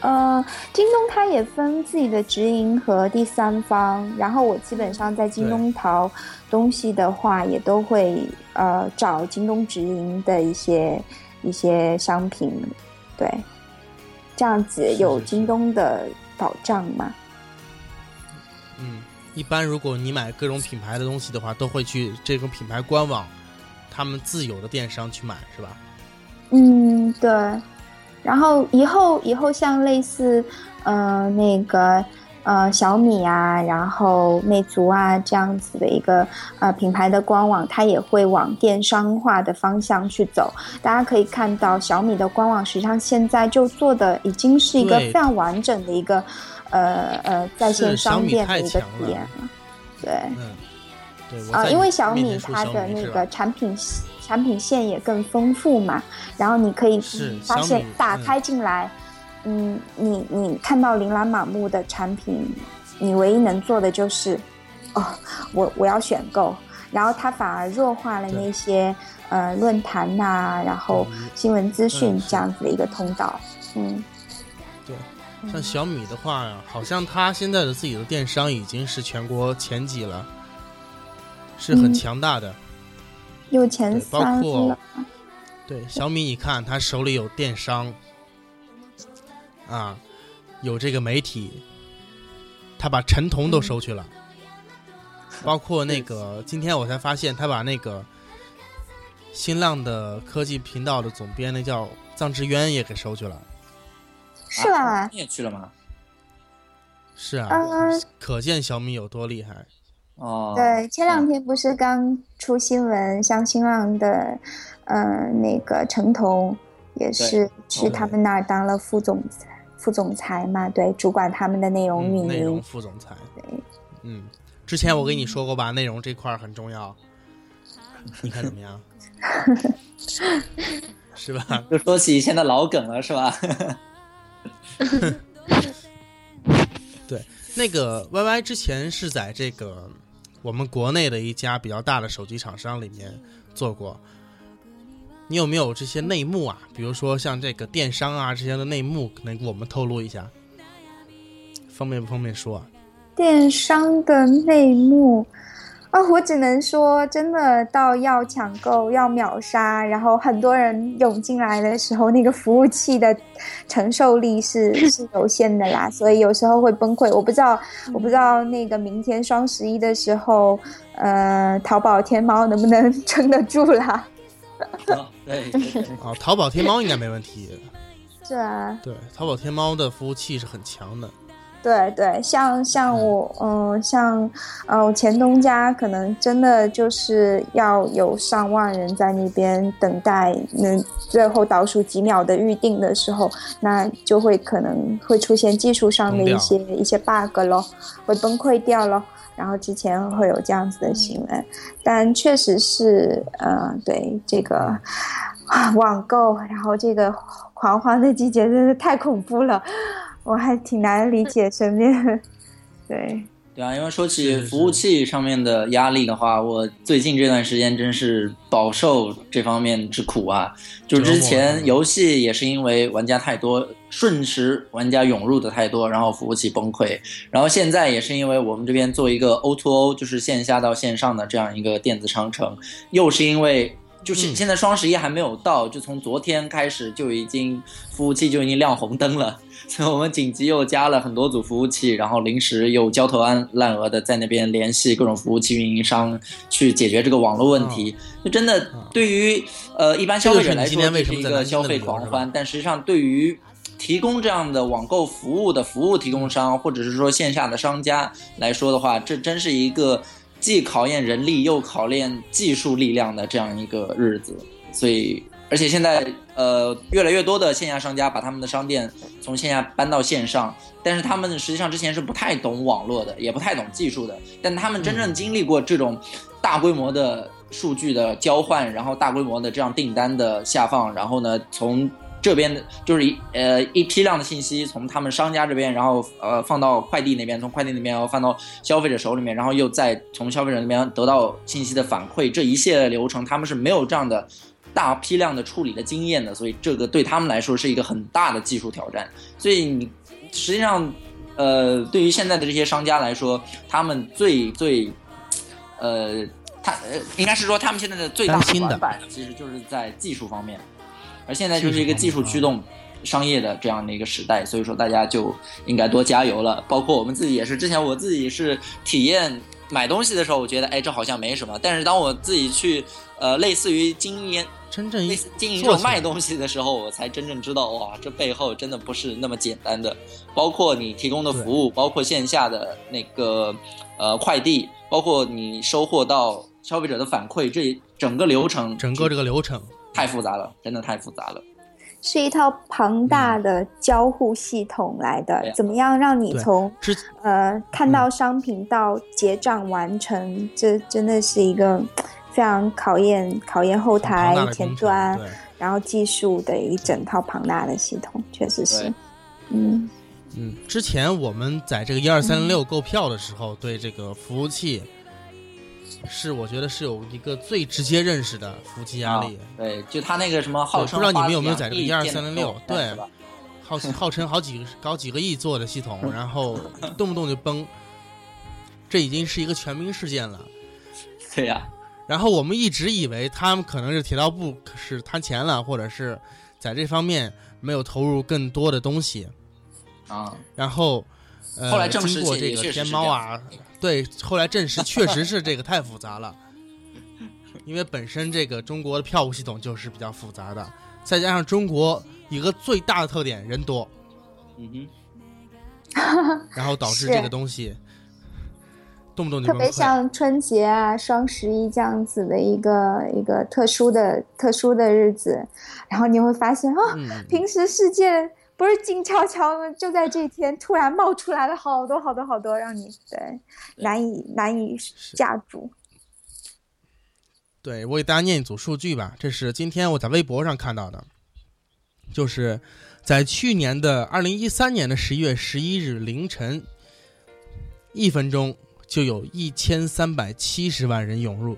Speaker 4: 呃，京东它也分自己的直营和第三方，然后我基本上在京东淘东西的话，也都会呃找京东直营的一些一些商品，对，这样子有京东的保障嘛。
Speaker 1: 嗯，一般如果你买各种品牌的东西的话，都会去这种品牌官网，他们自有的电商去买，是吧？
Speaker 4: 嗯，对。然后以后以后像类似呃那个呃小米啊，然后魅族啊这样子的一个呃品牌的官网，它也会往电商化的方向去走。大家可以看到，小米的官网实际上现在就做的已经是一个非常完整的一个呃呃在线商店的一个体验了。对。
Speaker 1: 嗯，对。
Speaker 4: 啊、
Speaker 1: 在
Speaker 4: 因为小米它的那个产品产品线也更丰富嘛，然后你可以发现打开进来，嗯，你你看到琳琅满目的产品，你唯一能做的就是，哦，我我要选购，然后它反而弱化了那些呃论坛呐、然后
Speaker 1: 嗯
Speaker 4: 新闻资讯这样子的一个通道。嗯，
Speaker 1: 像小米的话，好像它现在的自己的电商已经是全国前几了，是很
Speaker 4: 嗯
Speaker 1: 强大的。
Speaker 4: 有前三
Speaker 1: 括
Speaker 4: 了。
Speaker 1: 对，小米，你看它手里有电商，啊，有这个媒体，他把陈彤都收去了，包括那个 今天我才发现，他把那个新浪的科技频道的总编，那叫臧志渊也给收去了。
Speaker 4: 是吧？
Speaker 2: 你也去了吗？
Speaker 1: 是啊，
Speaker 4: 嗯
Speaker 1: 可见小米有多厉害。
Speaker 2: 哦，
Speaker 4: 对，前两天不是刚出新闻，像新浪的，呃，那个陈彤也是去他们那儿当了副总裁，副总裁嘛，对，主管他们的内容运
Speaker 1: 嗯、内容
Speaker 4: 营。
Speaker 1: 副总裁。
Speaker 4: 对，
Speaker 1: 嗯，之前我跟你说过吧，内容这块儿很重要。你看怎么样？是吧？
Speaker 2: 又说起以前的老梗了，是吧？
Speaker 1: 对那个 Y Y 之前是在这个我们国内的一家比较大的手机厂商里面做过。你有没有这些内幕啊？比如说像这个电商啊这些的内幕，能给我们透露一下？方便不方便说啊？
Speaker 4: 电商的内幕啊，我只能说，真的到要抢购、要秒杀，然后很多人涌进来的时候，那个服务器的承受力是 是有限的啦，所以有时候会崩溃。我不知道，我不知道那个明天双十一的时候，呃，淘宝、天猫能不能 撑得住啦？
Speaker 2: 哦对对对，
Speaker 1: 啊，淘宝、天猫应该没问题。
Speaker 4: 是啊，
Speaker 1: 对，淘宝、天猫的服务器是很强的。
Speaker 4: 对对，像像我，嗯、像呃，我前东家可能真的就是要有上万人在那边等待，那最后倒数几秒的预定的时候，那就会可能会出现技术上的一些一些 bug 咯，会崩溃掉咯。然后之前会有这样子的新闻，但确实是，呃，对这个啊网购，然后这个狂欢的季节真是太恐怖了。我还挺难理解身边，对，
Speaker 2: 对啊，因为说起服务器上面的压力的话，我最近这段时间真是饱受这方面之苦啊。就之前游戏也是因为玩家太多，瞬时玩家涌入的太多，然后服务器崩溃。然后现在也是因为我们这边做一个 O to O，就是线下到线上的这样一个电子商城，又是因为。就是
Speaker 1: 嗯
Speaker 2: 现在双十一还没有到，就从昨天开始就已经服务器就已经亮红灯了，所以我们紧急又加了很多组服务器，然后临时又焦头烂烂额的在那边联系各种服务器运营商去解决这个网络问题。就真的对于呃一般消费者来说，
Speaker 1: 这是
Speaker 2: 一个消费狂欢，但实际上对于提供这样的网购服务的服务提供商，或者是说线下的商家来说的话，这真是一个既考验人力又考验技术力量的这样一个日子。所以，而且现在呃，越来越多的线下商家把他们的商店从线下搬到线上，但是他们实际上之前是不太懂网络的，也不太懂技术的，但他们真正经历过这种大规模的数据的交换，然后大规模的这样订单的下放，然后呢，从这边的就是一呃一批量的信息从他们商家这边，然后呃放到快递那边，从快递那边然后放到消费者手里面，然后又再从消费者那边得到信息的反馈，这一系列流程他们是没有这样的大批量的处理的经验的，所以这个对他们来说是一个很大的技术挑战。所以你实际上呃对于现在的这些商家来说，他们最最呃他呃应该是说他们现在的最大
Speaker 1: 的
Speaker 2: 短板其实就是在技术方面。而现在就是一个技术驱动商业的这样的一个时代，所以说大家就应该多加油了。包括我们自己也是，之前我自己是体验买东西的时候，我觉得哎这好像没什么，但是当我自己去呃类似于经验
Speaker 1: 真正一
Speaker 2: 类似经营这
Speaker 1: 做起来
Speaker 2: 种卖东西的时候，我才真正知道哇，这背后真的不是那么简单的。包括你提供的服务，包括线下的那个呃快递，包括你收获到消费者的反馈，这整个流程
Speaker 1: 整个这个流程，
Speaker 2: 太复杂了，真的太复杂了。
Speaker 4: 是一套庞大的交互系统来的。怎么样让你从
Speaker 1: 之
Speaker 4: 呃看到商品到结账完成，这真的是一个非常考验考验后台前端，然后技术的一整套庞大的系统，确实是。嗯，
Speaker 1: 嗯，之前我们在这个一二三零六购票的时候，对这个服务器是我觉得是有一个最直接认识的服务器压力。
Speaker 2: 对，就他那个什么号称
Speaker 1: 不知道你们有没有在这个一二三零六对？号号称好几个搞几个亿做的系统，然后动不动就崩，这已经是一个全民事件了。
Speaker 2: 对呀、
Speaker 1: 然后我们一直以为他们可能是铁道部是贪钱了，或者是在这方面没有投入更多的东西。
Speaker 2: 啊，
Speaker 1: 然后，呃，
Speaker 2: 后来证实
Speaker 1: 经过这个天猫啊，对，后来证实确实是这个太复杂了，因为本身这个中国的票务系统就是比较复杂的，再加上中国一个最大的特点人多，
Speaker 2: 嗯哼。
Speaker 1: 然后导致 这个东西动不动就
Speaker 4: 特别。像春节啊、双十一这样子的一个一个特殊的特殊的日子，然后你会发现啊，
Speaker 1: 嗯，
Speaker 4: 平时世界不是静悄悄的，就在这一天突然冒出来了好多好多好多，让你对难以难以架住。
Speaker 1: 对我给大家念一组数据吧，这是今天我在微博上看到的，就是在去年的二零一三年的十一月十一日凌晨一分钟，就有一千三百七十万人涌入。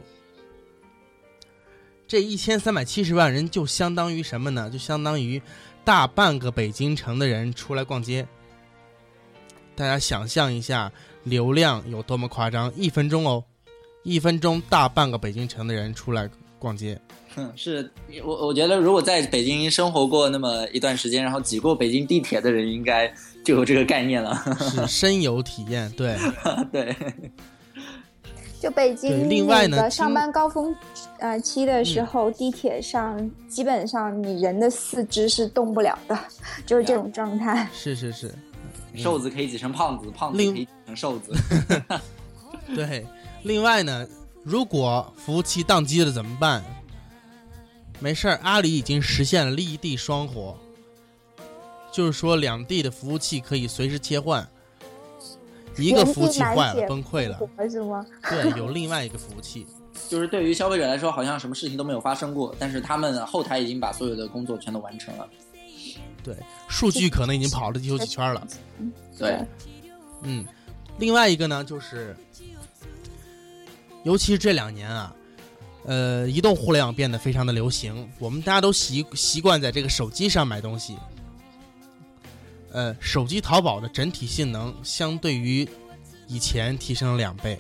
Speaker 1: 这一千三百七十万人就相当于什么呢？就相当于大半个北京城的人出来逛街。大家想象一下，流量有多么夸张？一分钟哦，一分钟大半个北京城的人出来逛街，
Speaker 2: 哼，是我我觉得如果在北京生活过那么一段时间，然后挤过北京地铁的人，应该就有这个概念了。
Speaker 1: 是深有体验。对，
Speaker 2: 对，
Speaker 4: 就北京
Speaker 1: 另外呢
Speaker 4: 上班高峰呃期的时
Speaker 1: 嗯
Speaker 4: 候，地铁上基本上你人的四肢是动不了的，就是这种状态。
Speaker 1: 是是是，
Speaker 2: 瘦子可以挤成胖子，胖子可以挤成瘦子。
Speaker 1: 对。另外呢，如果服务器宕机了怎么办？没事儿，阿里已经实现了立地双活，就是说两地的服务器可以随时切换。一个服务器坏了，崩溃了，
Speaker 4: 了，是吗？
Speaker 1: 对，有另外一个服务器。
Speaker 2: 就是对于消费者来说，好像什么事情都没有发生过，但是他们后台已经把所有的工作全都完成了。
Speaker 1: 对，数据可能已经跑了地球几圈了。
Speaker 2: 对，
Speaker 1: 嗯，另外一个呢，就是，尤其是这两年啊，呃，移动互联网变得非常的流行，我们大家都习习惯在这个手机上买东西。呃，手机淘宝的整体性能相对于以前提升了两倍，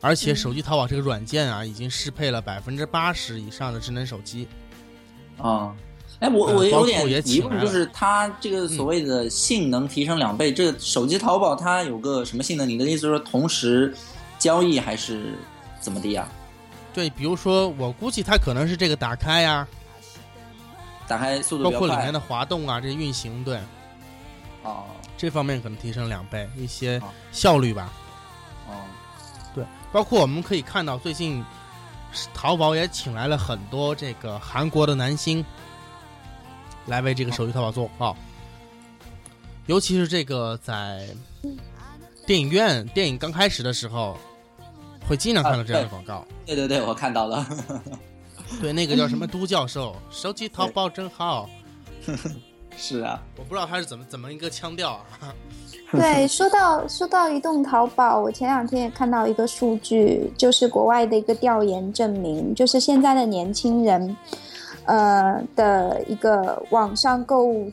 Speaker 1: 而且手机淘宝这个软件啊，已经适配了百分之八十以上的智能手机。
Speaker 2: 啊、哎，我我有点疑问，就是它这个所谓的性能提升两倍，这个手机淘宝它有个什么性能？你的意思是说同时交易还是怎么的呀？
Speaker 1: 对，比如说我估计它可能是这个打开呀、
Speaker 2: 打开速度
Speaker 1: 包括里面的滑动啊，这些运行，对。
Speaker 2: 哦。
Speaker 1: 这方面可能提升两倍，一些
Speaker 2: 哦。
Speaker 1: 效率吧。
Speaker 2: 哦。
Speaker 1: 对，包括我们可以看到，最近淘宝也请来了很多这个韩国的男星来为这个手机淘宝做广告，尤其是这个在电影院电影刚开始的时候，会经常看到这样的广告。
Speaker 2: 对对对，我看到了。
Speaker 1: 对，那个叫什么都教授，手机淘宝真好。
Speaker 2: 是啊，
Speaker 1: 我不知道他是怎么怎么一个腔调啊。
Speaker 4: 对，说到说到移动淘宝，我前两天也看到一个数据，就是国外的一个调研证明，就是现在的年轻人，呃的一个网上购物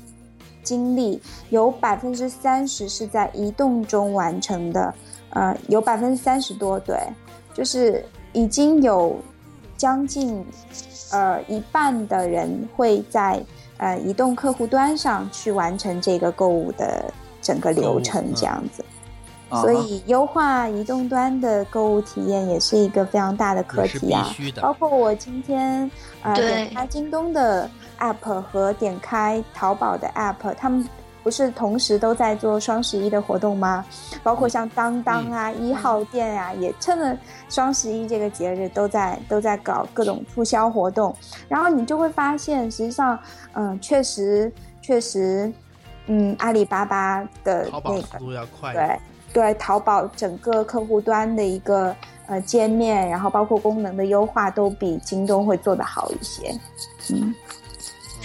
Speaker 4: 经历，有百分之三十是在移动中完成的，呃，有百分之三十多，对，就是已经有将近呃一半的人会在呃移动客户端上去完成这个购物的整个流程这样子。
Speaker 2: 啊
Speaker 4: 所以优化移动端的购物体验也是一个非常大的课题啊。包括我今天呃点开京东的 app 和点开淘宝的 app，他们不是同时都在做双十一的活动吗？包括像当当啊、一号店啊，也趁着双十一这个节日都在都在搞各种促销活动。然后你就会发现，实际上，嗯、确实确实，嗯，阿里巴巴的那个对。对，淘宝整个客户端的一个呃界面，然后包括功能的优化，都比京东会做得好一些。嗯，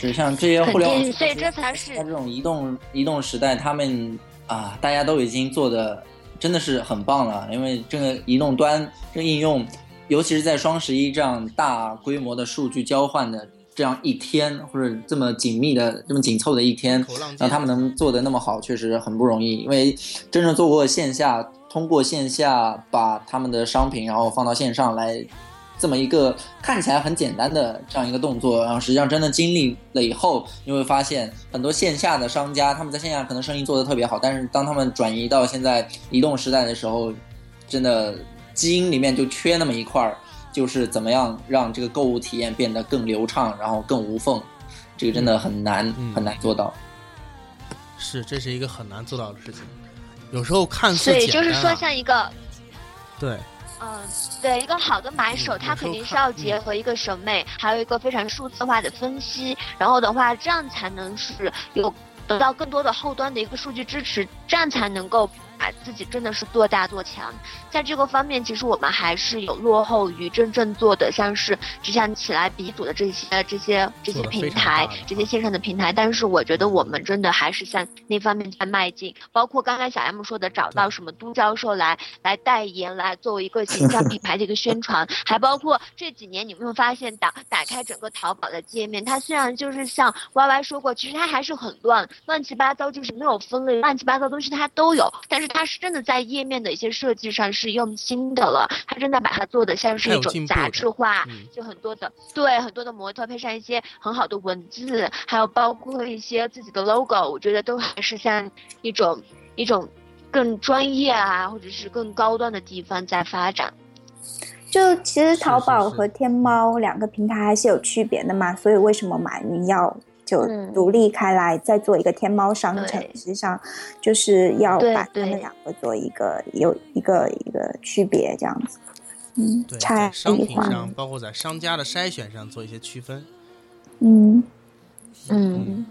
Speaker 2: 实际上这些互联网
Speaker 3: 定，所以这才是
Speaker 2: 在这种移动移动时代，他们啊，大家都已经做的真的是很棒了，因为这个移动端这个应用，尤其是在双十一这样大规模的数据交换的这样一天，或者这么紧密的、这么紧凑的一天，让他们能做的那么好，确实很不容易。因为真正做过线下，通过线下把他们的商品然后放到线上来。这么一个看起来很简单的这样一个动作，然后实际上真的经历了以后，你会发现很多线下的商家，他们在线下可能生意做得特别好，但是当他们转移到现在移动时代的时候，真的基因里面就缺那么一块儿，就是怎么样让这个购物体验变得更流畅，然后更无缝，这个真的很难很难做到。
Speaker 1: 是，这是一个很难做到的事情。有时候看似简单，
Speaker 3: 就是说像一个
Speaker 1: 对。
Speaker 3: 嗯，对，一个好的买手，他肯定是要结合一个审美，还有一个非常数字化的分析，然后的话，这样才能是有得到更多的后端的一个数据支持，这样才能够。把自己真的是做大做强，在这个方面，其实我们还是有落后于真正做的像是只想起来鼻祖的这些这些这些平台，这些线上的平台。但是我觉得我们真的还是向那方面在迈进。包括刚才小 M 说的，找到什么都教授来来代言，来作为一个形象 品牌的一个宣传，还包括这几年你有没有发现，打打开整个淘宝的界面，它虽然就是像 Y Y 说过，其实它还是很乱，乱七八糟，就是没有分类，乱七八糟东西它都有，但是。它是真的在页面的一些设计上是用心的了，它真的把它做的像是一种杂志化，就很多的对很多的模特配上一些很好的文字，还有包括一些自己的 logo，我觉得都还是像一种一种更专业啊，或者是更高端的地方在发展。
Speaker 4: 就其实淘宝和天猫两个平台还是有区别的嘛，所以为什么马云要？就独立开来，再做一个天猫商城，实际上就是要把他们两个做一个有一个一个区别，这样子。嗯，
Speaker 1: 在商品上，包括在商家的筛选上做一些区分。
Speaker 4: 嗯
Speaker 3: 嗯，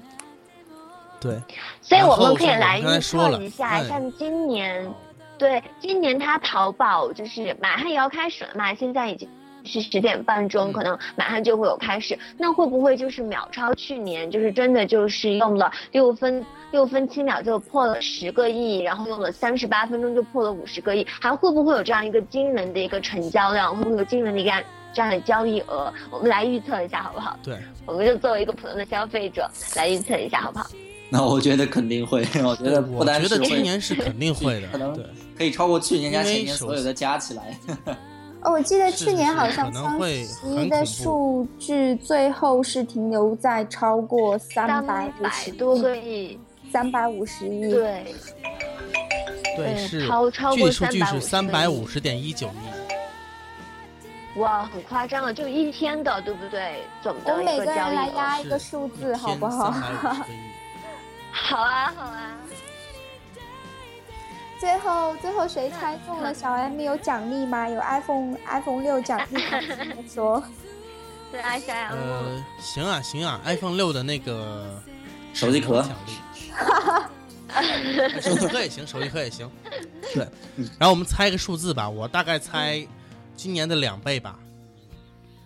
Speaker 1: 对。
Speaker 3: 所以我们可以来预测一下，像今年，对，今年它淘宝就是马上也要开始了嘛，现在已经。是十点半钟，可能马上就会有开始。那会不会就是秒超去年？就是真的就是用了六分六分七秒就破了十个亿，然后用了三十八分钟就破了五十个亿？还会不会有这样一个惊人的一个成交量？会不会有惊人的一个这样的交易额？我们来预测一下好不好？
Speaker 1: 对，
Speaker 3: 我们就作为一个普通的消费者来预测一下好不好？
Speaker 2: 那我觉得肯定会，我觉得不单
Speaker 1: 是今年是肯定会的，
Speaker 2: 可能可以超过去年加前年所有的加起来。
Speaker 4: 哦，我记得去年好像双十一的数据最后是停留在超过三百五十
Speaker 3: 多个亿，
Speaker 4: 三百五十亿。
Speaker 3: 对，
Speaker 1: 对是
Speaker 3: 超超过
Speaker 1: 数据是三百五十点一九亿。
Speaker 3: 哇，很夸张了，就一天的，对不对？总的
Speaker 4: 我每
Speaker 3: 个人
Speaker 4: 来压一个数字，好不好？
Speaker 3: 好啊，好啊。
Speaker 4: 最后，最后谁猜中了？小 M 有奖励吗？有 iPhone iPhone 六奖励吗？说，
Speaker 3: 对啊，小 M。
Speaker 1: 呃，行啊，行啊，iPhone 六的那个
Speaker 2: 手机壳
Speaker 1: 奖励，手机壳也行，手机壳也行。对，然后我们猜一个数字吧，我大概猜今年的两倍吧，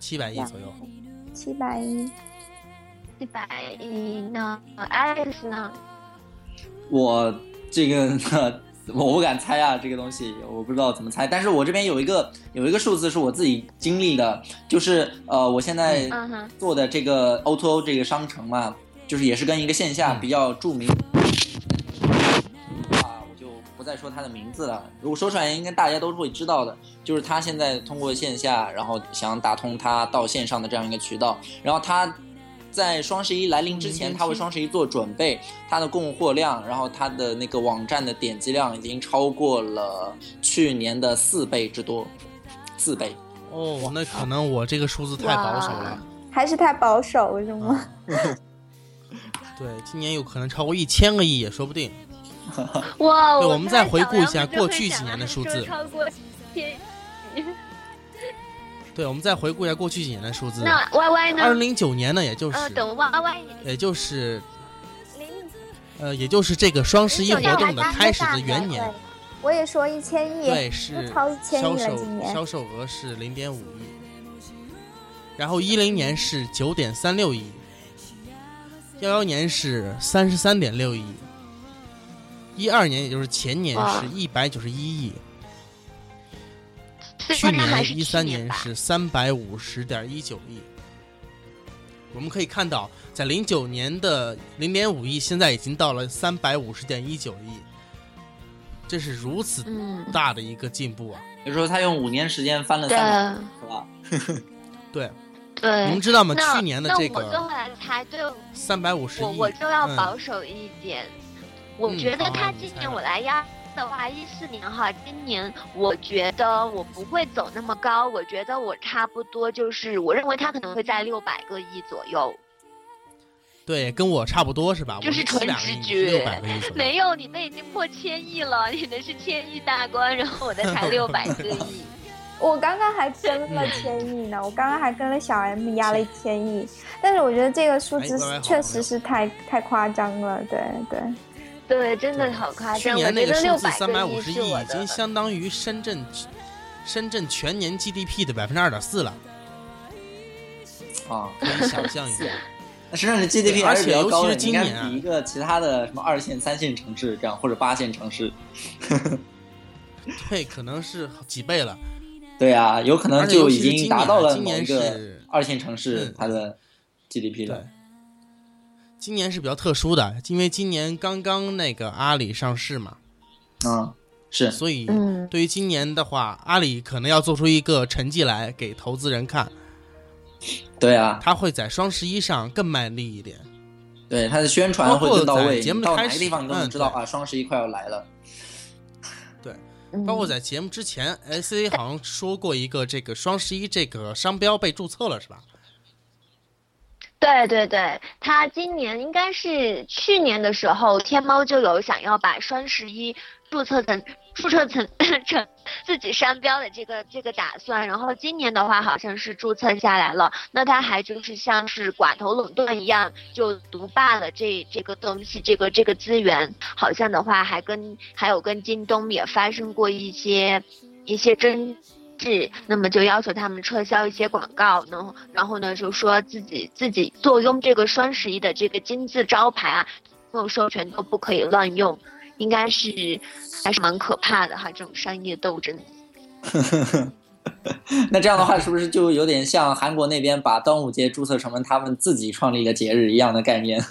Speaker 1: 七百亿左右。
Speaker 4: 七百亿，
Speaker 3: 七百亿呢？Alex 呢？
Speaker 2: 我这个。我不敢猜啊，这个东西我不知道怎么猜。但是我这边有一个有一个数字是我自己经历的，就是呃，我现在做的这个 O2O 这个商城嘛，就是也是跟一个线下比较著名啊，我就不再说他的名字了。如果说出来，应该大家都是会知道的。就是他现在通过线下，然后想打通他到线上的这样一个渠道，然后他。在双十一来临之前，他为双十一做准备，他的供货量，然后他的那个网站的点击量已经超过了去年的四倍之多，四倍。
Speaker 1: 哦，那可能我这个数字太保守了，
Speaker 4: 还是太保守是吗？
Speaker 1: 对，今年有可能超过一千个亿也说不定。
Speaker 3: 哇！
Speaker 1: 对，我们再回顾一下过去几年的数字。
Speaker 3: 超过千。
Speaker 1: 对，我们再回顾一下过去几年的数字。
Speaker 3: 那 Y Y 呢？
Speaker 1: 二零零九年呢，也就是
Speaker 3: 等 Y Y，
Speaker 1: 也就是零，呃，也就是这个双十一活动的开始的元年。
Speaker 4: 我也说一千亿，
Speaker 1: 对，是
Speaker 4: 超一千亿
Speaker 1: 了。销售销售额是零点五亿，然后一零年是九点三六亿，幺幺年是三十三点六亿，一二年也就是前年是一百九十一亿，去年一三年是三百五十点一九亿。我们可以看到，在零九年的零点五亿，现在已经到了三百五十点一九亿，这是如此
Speaker 3: 嗯，
Speaker 1: 大的一个进步啊！
Speaker 2: 比如说他用五年时间翻了
Speaker 3: 对
Speaker 2: 三倍，是吧？
Speaker 1: 对，
Speaker 3: 对。
Speaker 1: 你们知道吗？去年的这
Speaker 3: 那我就
Speaker 1: 个
Speaker 3: 来猜，对
Speaker 1: 三百五十 亿，
Speaker 3: 我我就要
Speaker 1: 嗯
Speaker 3: 保守一点，我
Speaker 1: 嗯
Speaker 3: 觉得他今年我来压的话，一四年哈，今年我觉得我不会走那么高，我觉得我差不多就是，我认为它可能会在六百个亿左右。
Speaker 1: 对，跟我差不多是吧？
Speaker 3: 就是纯直觉
Speaker 1: 六百个亿。
Speaker 3: 没有，你们已经破千亿了，你们是千亿大关，然后我的才六百个亿。
Speaker 4: 我刚刚还跟了千亿呢，我刚刚还跟了小 M 压了一千亿，但是我觉得这个数字确实是太太夸张了，对对。
Speaker 3: 对，真的好夸张。
Speaker 1: 去年那个数字三百五十
Speaker 3: 亿
Speaker 1: 已经。相当于深圳深圳全年 GDP 的百分之二点四了，
Speaker 2: 啊，
Speaker 1: 可以想象一下。
Speaker 2: 那深圳的 GDP 还是比较高的，
Speaker 1: 而且尤其是今
Speaker 2: 应该
Speaker 1: 年啊
Speaker 2: 比一个其他的什么二线、三线城市这样，或者八线城市。
Speaker 1: 对，可能是几倍了。
Speaker 2: 对啊，有可能就已经达到了某
Speaker 1: 年今年
Speaker 2: 一个
Speaker 1: 是
Speaker 2: 二线城市
Speaker 1: 嗯
Speaker 2: 它的 GDP 了。，
Speaker 1: 今年是比较特殊的，因为今年刚刚那个阿里上市嘛，
Speaker 2: 嗯，是。
Speaker 1: 所以
Speaker 3: 嗯，
Speaker 1: 对于今年的话，阿里可能要做出一个成绩来给投资人看，
Speaker 2: 对啊，
Speaker 1: 他会在双十一上更卖力一点。
Speaker 2: 对他的宣传会更到位，
Speaker 1: 节目的开始
Speaker 2: 个地方你都能
Speaker 1: 嗯
Speaker 2: 知道啊，双十一快要来了。
Speaker 3: 对
Speaker 1: 包括在节目之前，S A 好像说过一个这个双十一这个商标被注册了，是吧？
Speaker 3: 对对对，他今年应该是去年的时候，天猫就有想要把双十一注册成注册成 成自己商标的这个这个打算，然后今年的话好像是注册下来了，那他还就是像是寡头垄断一样，就独霸了这这个东西，这个这个资源，好像的话还跟还有跟京东也发生过一些一些争制，那么就要求他们撤销一些广告，然后然后呢就说自己自己坐拥这个双十一的这个金字招牌啊，没有授权都不可以乱用，应该是还是蛮可怕的哈，这种商业斗争。
Speaker 2: 那这样的话，是不是就有点像韩国那边把端午节注册成了他们自己创立的节日一样的概念？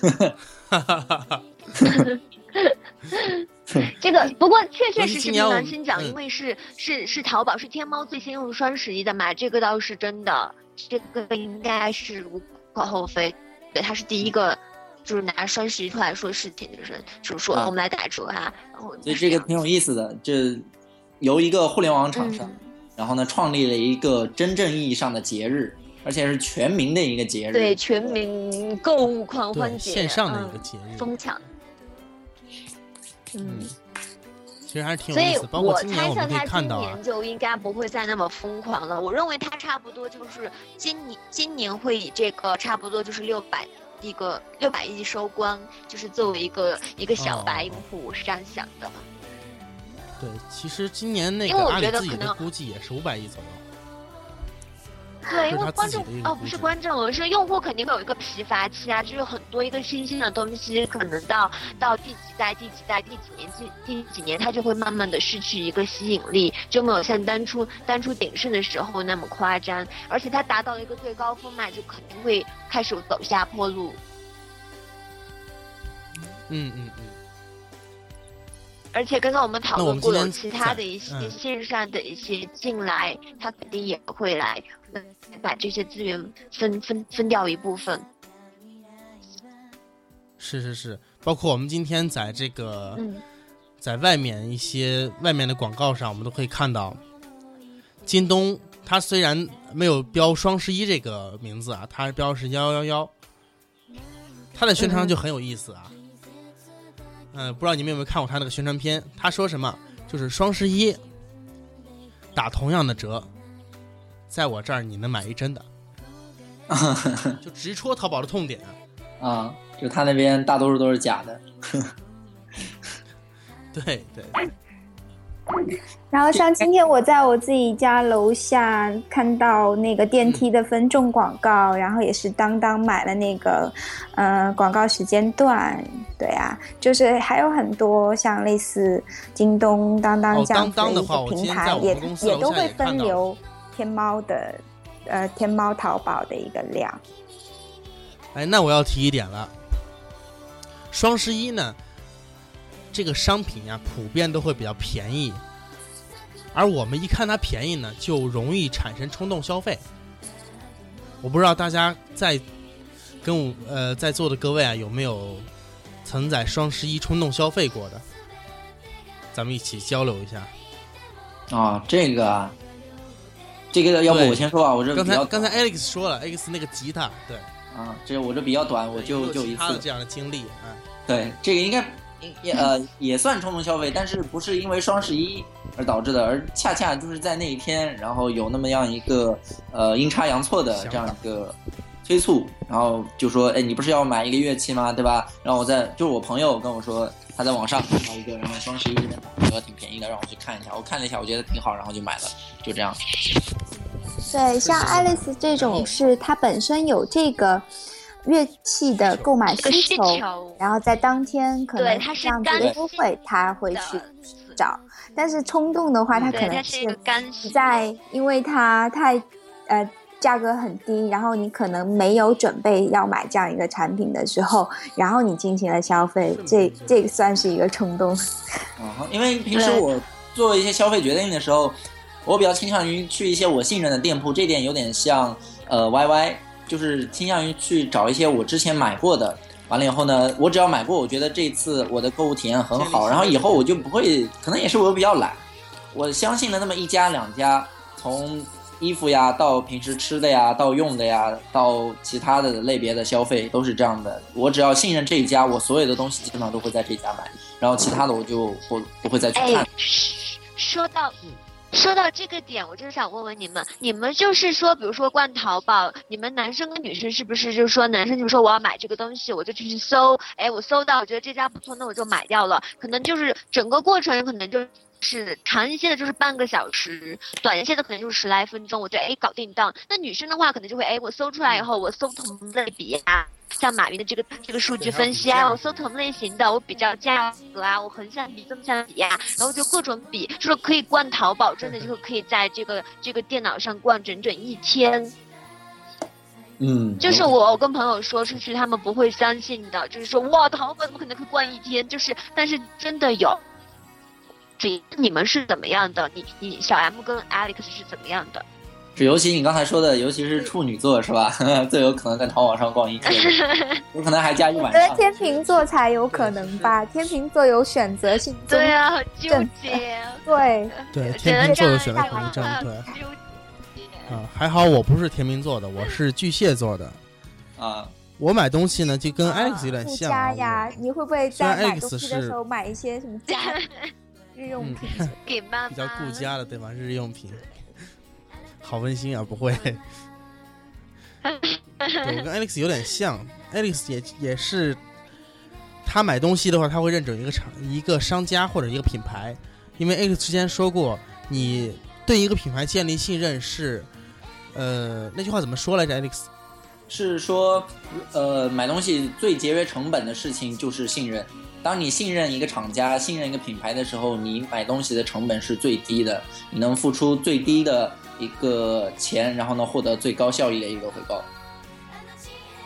Speaker 3: 这个不过确确实实凭
Speaker 1: 今年我们
Speaker 3: 良心讲，
Speaker 1: 嗯
Speaker 3: 因为是是是淘宝是天猫最先用双十一的嘛，这个倒是真的，这个应该是无可厚非。对，他是第一个，就是拿双十一出来说事情，就是就是说
Speaker 2: 啊
Speaker 3: 我们来打折啊，然后
Speaker 2: 所以这个挺有意思的。这由一个互联网厂商，
Speaker 3: 嗯
Speaker 2: 然后呢，创立了一个真正意义上的节日，而且是全民的一个节日。
Speaker 3: 对全民购物狂欢，节，
Speaker 1: 线上的一个
Speaker 3: 嗯
Speaker 1: 节日，
Speaker 3: 疯抢。嗯，
Speaker 1: 其实还是挺
Speaker 3: 所以
Speaker 1: 有意思。包括
Speaker 3: 我
Speaker 1: 今年我们可
Speaker 3: 猜测他
Speaker 1: 以看到啊
Speaker 3: 今年，就应该不会再那么疯狂了。我认为他差不多就是今年今年会以这个差不多就是六百一个六百亿收官，就是作为一个一个小白
Speaker 1: 哦
Speaker 3: 用户，我是这样想的。
Speaker 1: 对，其实今年那个阿里自己的估计也是五百亿左右。
Speaker 3: 对，因为观众哦，不是观众，我是用户肯定会有一个疲乏期啊，就是很多一个新兴的东西，可能到到第几代、第几代、第几年、第第几年，它就会慢慢的失去一个吸引力，就没有像当初当初鼎盛的时候那么夸张，而且它达到了一个最高峰嘛，就肯定会开始走下坡路。
Speaker 1: 嗯嗯嗯，
Speaker 3: 而且刚刚我们讨论过，有
Speaker 1: 们今天在
Speaker 3: 其他的一些
Speaker 1: 嗯
Speaker 3: 线上的一些进来，他肯定也会来嗯把这些资源分分分掉一部分。
Speaker 1: 是是是，包括我们今天在这个、
Speaker 3: 嗯。
Speaker 1: 在外面一些外面的广告上，我们都可以看到，京东它虽然没有标双十一这个名字啊，它标是幺幺幺，它的宣传就很有意思啊。嗯、不知道你们有没有看过他那个宣传片？他说什么？就是双十一打同样的折，在我这儿你能买一真的，就直戳淘宝的痛点。
Speaker 2: 啊，就他那边大多数都是假的。
Speaker 1: 对 对，
Speaker 4: 然后像今天我在我自己家楼下看到那个电梯的分众广告，然后也是当当买了那个，呃，广告时间段。对啊，就是还有很多像类似京东、当当这样的一个平台，也也都会分流天猫的，呃，天猫淘宝的一个量。
Speaker 1: 哎，那我要提一点了，双十一呢？这个商品啊，普遍都会比较便宜，而我们一看它便宜呢，就容易产生冲动消费。我不知道大家在跟我呃在座的各位啊，有没有曾在双十一冲动消费过的？咱们一起交流一下。
Speaker 2: 啊，这个啊，这个要不我先说啊，我这
Speaker 1: 刚才刚才 Alex 说了，Alex 那个吉他，对，
Speaker 2: 啊，这我这比较短，我就就一次
Speaker 1: 这样的经历啊。
Speaker 2: 对，这个应该。也呃也算冲动消费，但是不是因为双十一而导致的，而恰恰就是在那一天，然后有那么样一个呃阴差阳错的这样一个催促，然后就说，哎，你不是要买一个乐器吗？对吧？然后我在就是我朋友跟我说，他在网上看到一个，然后双十一打折挺便宜的，让我去看一下。我看了一下，我觉得挺好，然后就买了，就这样。
Speaker 4: 对，像爱丽丝这种是它本身有这个。乐器的购买需求，然后在当天可能这样子的优惠，他会去找。但是冲动的话，他可能是在，因为它太呃价格很低，然后你可能没有准备要买这样一个产品的时候，然后你进行了消费，这这个算是一个冲动。
Speaker 2: 嗯，因为平时我做一些消费决定的时候，我比较倾向于去一些我信任的店铺，这点有点像呃 Y Y。就是倾向于去找一些我之前买过的，完了以后呢，我只要买过，我觉得这次我的购物体验很好，然后以后我就不会，可能也是我比较懒，我相信了那么一家两家，从衣服呀到平时吃的呀，到用的呀，到其他的类别的消费都是这样的，我只要信任这一家，我所有的东西基本上都会在这家买，然后其他的我就不不会再去看。
Speaker 3: 说到。说到这个点，我就是想问问你们，你们就是说，比如说逛淘宝，你们男生跟女生是不是就是说，男生就说我要买这个东西，我就去搜，哎，我搜到，我觉得这家不错，那我就买掉了。可能就是整个过程可能就是长一些的，就是半个小时；短一些的可能就是十来分钟，我觉得哎搞定当。那女生的话，可能就会哎，我搜出来以后，我搜同类比啊。像马云的这个这个数据分析啊，我搜同类型的，我比较价格啊，我横向比、纵向比呀，然后就各种比，就是可以逛淘宝，真的就是可以在这个这个电脑上逛整整一天。
Speaker 2: 嗯，
Speaker 3: 就是我跟朋友说出去，他们不会相信的，就是说哇，淘宝怎么可能可以逛一天？就是，但是真的有。这你们是怎么样的？你你小 M 跟 Alex 是怎么样的？
Speaker 2: 是，尤其你刚才说的，尤其是处女座，是吧？最有可能在淘宝上逛一天，有可能还加一晚上。
Speaker 4: 我觉得天秤座才有可能吧，天秤座有选择性。
Speaker 3: 对啊，很纠结。
Speaker 4: 对
Speaker 1: 对，天秤座有选择恐惧症，对。啊，还好我不是天秤座的，我是巨蟹座的。
Speaker 2: 啊，
Speaker 1: 我买东西呢，就跟 Alex 有点像。
Speaker 4: 家呀，你会不会在买东西的时候买一些什么家日用品？
Speaker 3: 给妈妈。
Speaker 1: 比较顾家的，对吧？日用品。好温馨啊！不会，我跟 Alex 有点像，Alex 也也是，他买东西的话，他会认准一个厂、一个商家或者一个品牌，因为 Alex 之前说过，你对一个品牌建立信任是，呃，那句话怎么说来着？Alex
Speaker 2: 是说，呃，买东西最节约成本的事情就是信任。当你信任一个厂家、信任一个品牌的时候，你买东西的成本是最低的，你能付出最低的。一个钱，然后呢，获得最高效益的一个回报。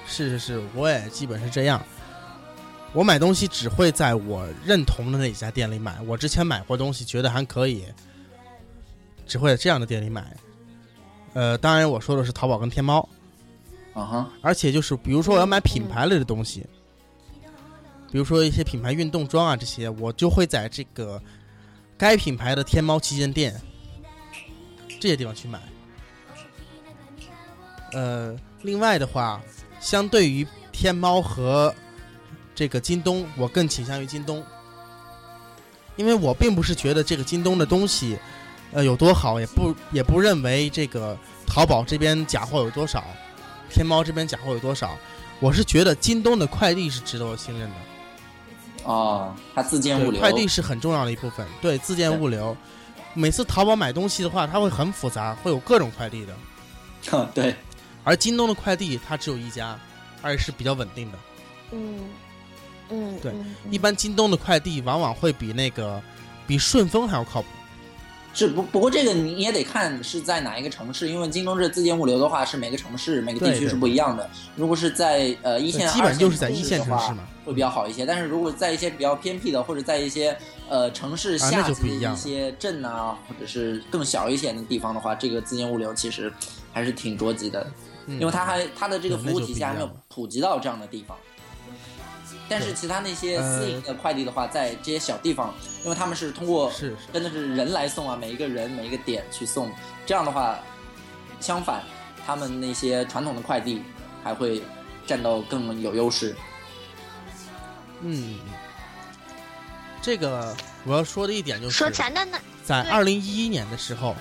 Speaker 1: 是是是，我也基本是这样。我买东西只会在我认同的那家店里买。我之前买过东西，觉得还可以，只会在这样的店里买。呃，当然我说的是淘宝跟天猫。
Speaker 2: 啊哈。
Speaker 1: 而且就是，比如说我要买品牌类的东西，比如说一些品牌运动装啊这些，我就会在这个该品牌的天猫旗舰店。这些地方去买，呃，另外的话，相对于天猫和这个京东，我更倾向于京东，因为我并不是觉得这个京东的东西，呃，有多好，也不也不认为这个淘宝这边假货有多少，天猫这边假货有多少，我是觉得京东的快递是值得我信任的。
Speaker 2: 哦，它自建物，流，
Speaker 1: 快递是很重要的一部分。对，自建物流。每次淘宝买东西的话，它会很复杂，会有各种快递的。
Speaker 2: 对，
Speaker 1: 而京东的快递它只有一家，而且是比较稳定的。
Speaker 3: 嗯嗯，
Speaker 1: 对
Speaker 3: 嗯
Speaker 1: 一般京东的快递往往会比那个比顺丰还要靠谱。
Speaker 2: 是不不过这个你也得看是在哪一个城市，因为京东这自建物流的话是每个城市每个地区是不一样的。如果是在呃一线、
Speaker 1: 对基本就是在
Speaker 2: 二
Speaker 1: 一线
Speaker 2: 的话
Speaker 1: 城市嘛。
Speaker 2: 会比较好一些。但是如果在一些比较偏僻的，或者在一些呃城市下级的
Speaker 1: 一
Speaker 2: 些镇啊，或者是更小一些的地方的话，这个自建物流其实还是挺着急的，
Speaker 1: 嗯
Speaker 2: 因为它还它的这个服务体系还没有普及到这样的地方。但是其他那些
Speaker 1: 呃
Speaker 2: 私营的快递的话，在这些小地方，因为他们是通过
Speaker 1: 是是
Speaker 2: 真的是人来送啊，每一个人每一个点去送，这样的话，相反，他们那些传统的快递还会占到更有优势。
Speaker 1: 嗯，这个我要说的一点就是，
Speaker 3: 说咱的，那那对
Speaker 1: 在二零一一年的时候，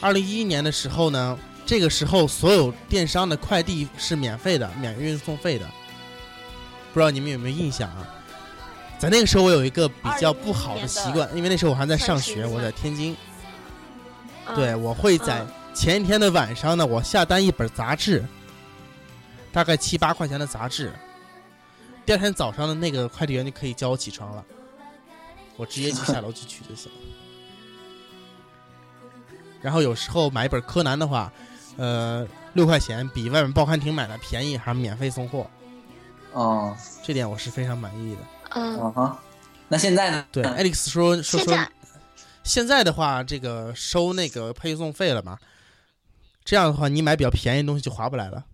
Speaker 1: 二零一一年的时候呢，这个时候所有电商的快递是免费的，免运送费的。不知道你们有没有印象啊？在那个时候，我有一个比较不好的习惯，因为那时候我还在上学，我在天津。
Speaker 3: 嗯
Speaker 1: 对，我会在
Speaker 3: 嗯
Speaker 1: 前一天的晚上呢，我下单一本杂志，大概七八块钱的杂志。第二天早上的那个快递员就可以叫我起床了，我直接去下楼去取就行。然后有时候买一本柯南的话，呃，六块钱比外面报刊亭买的便宜，还免费送货，
Speaker 2: 哦，
Speaker 1: 这点我是非常满意的。
Speaker 3: 嗯，
Speaker 2: 那现在呢？
Speaker 1: 对，Alex 说说说
Speaker 3: 现在，
Speaker 1: 的话，这个收那个配送费了嘛？这样的话，你买比较便宜的东西就划不来了。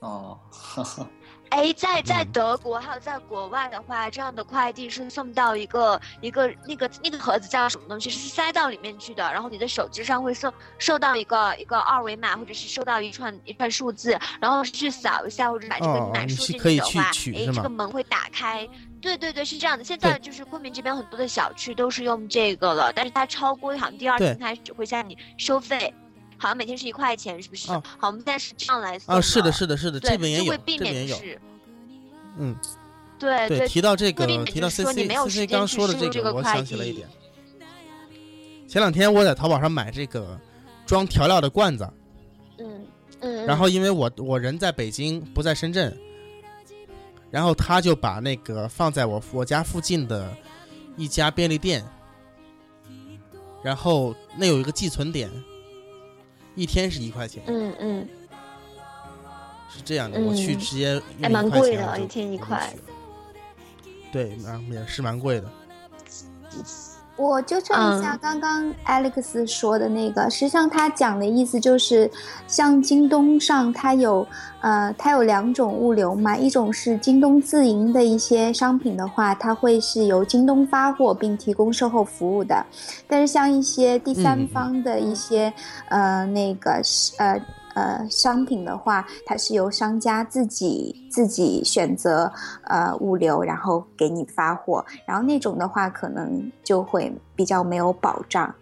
Speaker 2: 哦，
Speaker 3: 哎，在在
Speaker 1: 嗯
Speaker 3: 德国还有在国外的话，这样的快递是送到一个一个那个那个盒子叫什么东西，是塞到里面去的，然后你的手机上会收收到一个一个二维码，或者是收到一串一串数字，然后去扫一下或者把这个码输进
Speaker 1: 去
Speaker 3: 去的话，哎，
Speaker 1: 取是吗
Speaker 3: 这个门会打开。对对对，是这样的。现在就是昆明这边很多的小区都是用这个了，但是它超过好像第二
Speaker 1: 对
Speaker 3: 天开始会向你收费，好像每天是一块钱，是不是？
Speaker 1: 哦
Speaker 3: 好，我们现在是这样来算
Speaker 1: 啊，是的，是的，是的，这边也有这边也有。嗯，
Speaker 3: 对
Speaker 1: 对，提到这个提到 cc
Speaker 3: 没有 cc
Speaker 1: 刚说的
Speaker 3: 这
Speaker 1: 个，我想起了一点。前两天我在淘宝上买这个装调料的罐子，
Speaker 3: 嗯嗯，
Speaker 1: 然后因为我我人在北京，不在深圳，然后他就把那个放在我我家附近的一家便利店，然后那有一个寄存点，一天是一块钱，
Speaker 3: 嗯嗯，
Speaker 1: 是这样的，我去
Speaker 3: 嗯
Speaker 1: 直接
Speaker 3: 还
Speaker 1: 用一块
Speaker 3: 蛮贵的一天一块。
Speaker 1: 对，蛮也是蛮贵的。
Speaker 4: 我纠正一下
Speaker 3: 嗯
Speaker 4: 刚刚 Alex 说的那个，实际上他讲的意思就是，像京东上它有呃它有两种物流嘛，一种是京东自营的一些商品的话，它会是由京东发货并提供售后服务的，但是像一些第三
Speaker 1: 嗯
Speaker 4: 方的一些、呃那个呃。呃，商品的话，它是由商家自己自己选择呃物流，然后给你发货，然后那种的话可能就会比较没有保障。